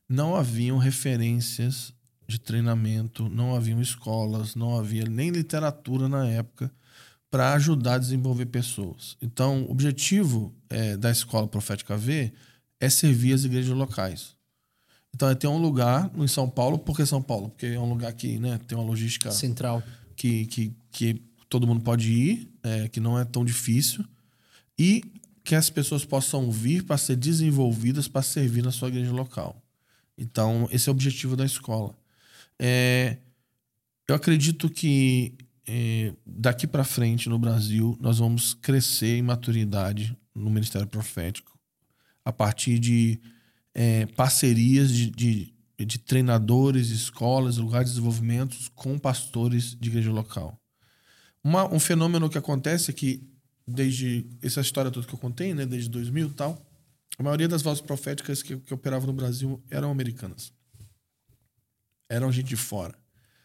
não haviam referências de treinamento, não haviam escolas, não havia nem literatura na época para ajudar a desenvolver pessoas. Então, o objetivo é, da Escola Profética V é servir as igrejas locais. Então, é ter um lugar em São Paulo, por que São Paulo? Porque é um lugar que né, tem uma logística central que, que, que todo mundo pode ir, é, que não é tão difícil, e que as pessoas possam vir para ser desenvolvidas para servir na sua igreja local. Então, esse é o objetivo da escola. É, eu acredito que é, daqui para frente no Brasil nós vamos crescer em maturidade no ministério profético a partir de é, parcerias de, de, de, treinadores, escolas, lugares de desenvolvimento com pastores de igreja local. Uma, um fenômeno que acontece é que desde essa história toda que eu contei, né, desde 2000 e tal, a maioria das vozes proféticas que, que operavam no Brasil eram americanas. Eram gente de fora.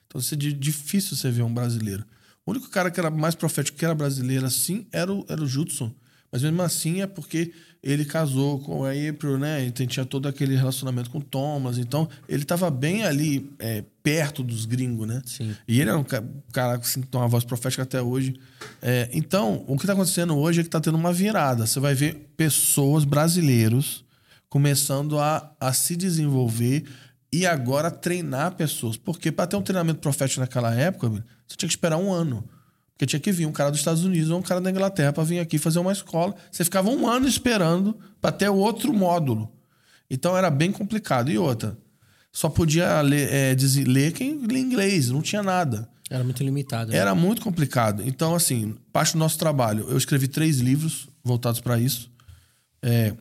Então, é difícil você ver um brasileiro. O único cara que era mais profético que era brasileiro assim era o, era o Judson. Mas mesmo assim é porque ele casou com a April, né? Então tinha todo aquele relacionamento com o Thomas. Então ele estava bem ali, é, perto dos gringos, né? Sim. E ele era um cara assim, que tem uma voz profética até hoje. É, então, o que está acontecendo hoje é que está tendo uma virada. Você vai ver pessoas brasileiros começando a, a se desenvolver e agora treinar pessoas. Porque para ter um treinamento profético naquela época, você tinha que esperar um ano. Porque tinha que vir um cara dos Estados Unidos ou um cara da Inglaterra para vir aqui fazer uma escola. Você ficava um ano esperando para ter outro módulo. Então era bem complicado. E outra, só podia ler, é, dizer, ler quem lê inglês, não tinha nada. Era muito limitado. Né? Era muito complicado. Então, assim, parte do nosso trabalho. Eu escrevi três livros voltados para isso. É,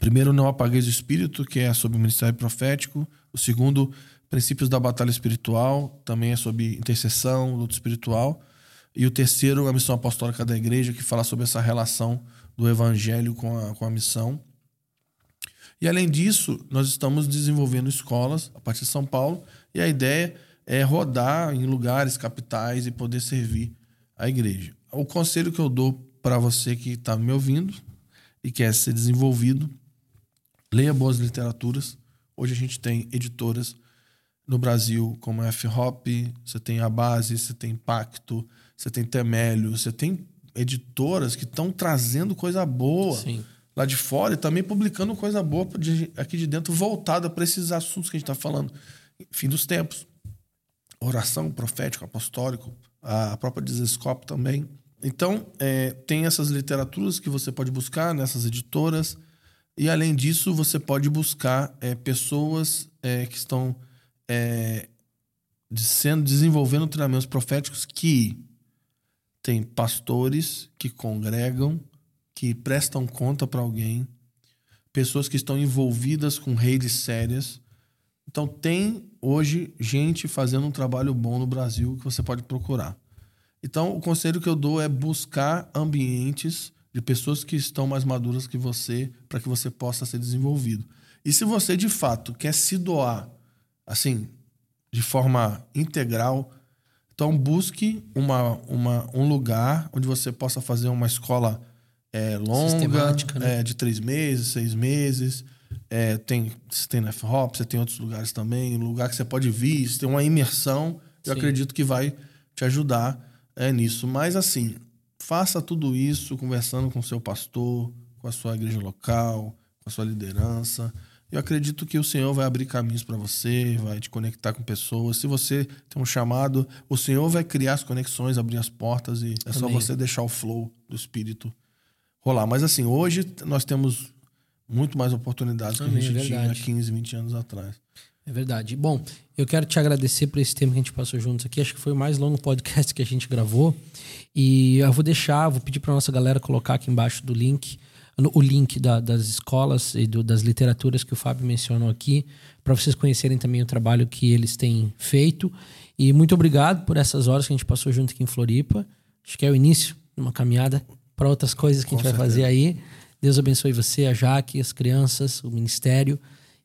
primeiro, Não Apagueis o Espírito, que é sobre o ministério profético. O segundo, Princípios da Batalha Espiritual, também é sobre intercessão, luta espiritual. E o terceiro, a missão apostólica da igreja, que fala sobre essa relação do evangelho com a, com a missão. E além disso, nós estamos desenvolvendo escolas a partir de São Paulo, e a ideia é rodar em lugares, capitais e poder servir a igreja. O conselho que eu dou para você que está me ouvindo e quer ser desenvolvido, leia boas literaturas. Hoje a gente tem editoras no Brasil como a F-Hop, você tem a Base, você tem Pacto, você tem Temélio, você tem editoras que estão trazendo coisa boa Sim. lá de fora e também publicando coisa boa de, aqui de dentro, voltada para esses assuntos que a gente está falando. Fim dos tempos. Oração profético, apostólico, a própria Desescope também. Então, é, tem essas literaturas que você pode buscar nessas editoras. E, além disso, você pode buscar é, pessoas é, que estão é, sendo desenvolvendo treinamentos proféticos que tem pastores que congregam, que prestam conta para alguém, pessoas que estão envolvidas com redes sérias. Então tem hoje gente fazendo um trabalho bom no Brasil que você pode procurar. Então o conselho que eu dou é buscar ambientes de pessoas que estão mais maduras que você para que você possa ser desenvolvido. E se você de fato quer se doar assim, de forma integral, então, busque uma, uma, um lugar onde você possa fazer uma escola é, longa, né? é, de três meses, seis meses. É, tem, você tem na F-Hop, você tem outros lugares também, um lugar que você pode vir, você tem uma imersão. Eu Sim. acredito que vai te ajudar é, nisso. Mas, assim, faça tudo isso conversando com o seu pastor, com a sua igreja local, com a sua liderança. Eu acredito que o Senhor vai abrir caminhos para você, vai te conectar com pessoas. Se você tem um chamado, o Senhor vai criar as conexões, abrir as portas e é Amém. só você deixar o flow do Espírito rolar. Mas assim, hoje nós temos muito mais oportunidades Amém, que a gente é tinha há 15, 20 anos atrás. É verdade. Bom, eu quero te agradecer por esse tempo que a gente passou juntos aqui. Acho que foi o mais longo podcast que a gente gravou. E eu vou deixar, vou pedir para nossa galera colocar aqui embaixo do link o link da, das escolas e do, das literaturas que o Fábio mencionou aqui, para vocês conhecerem também o trabalho que eles têm feito. E muito obrigado por essas horas que a gente passou junto aqui em Floripa. Acho que é o início de uma caminhada para outras coisas que Com a gente certeza. vai fazer aí. Deus abençoe você, a Jaque, as crianças, o ministério.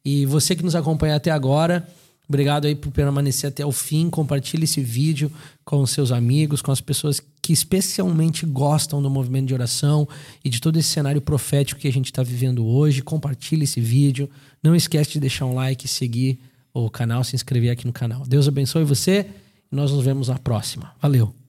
E você que nos acompanha até agora, obrigado aí por permanecer até o fim. Compartilhe esse vídeo com seus amigos, com as pessoas que especialmente gostam do movimento de oração e de todo esse cenário profético que a gente está vivendo hoje. Compartilhe esse vídeo. Não esquece de deixar um like, seguir o canal, se inscrever aqui no canal. Deus abençoe você nós nos vemos na próxima. Valeu!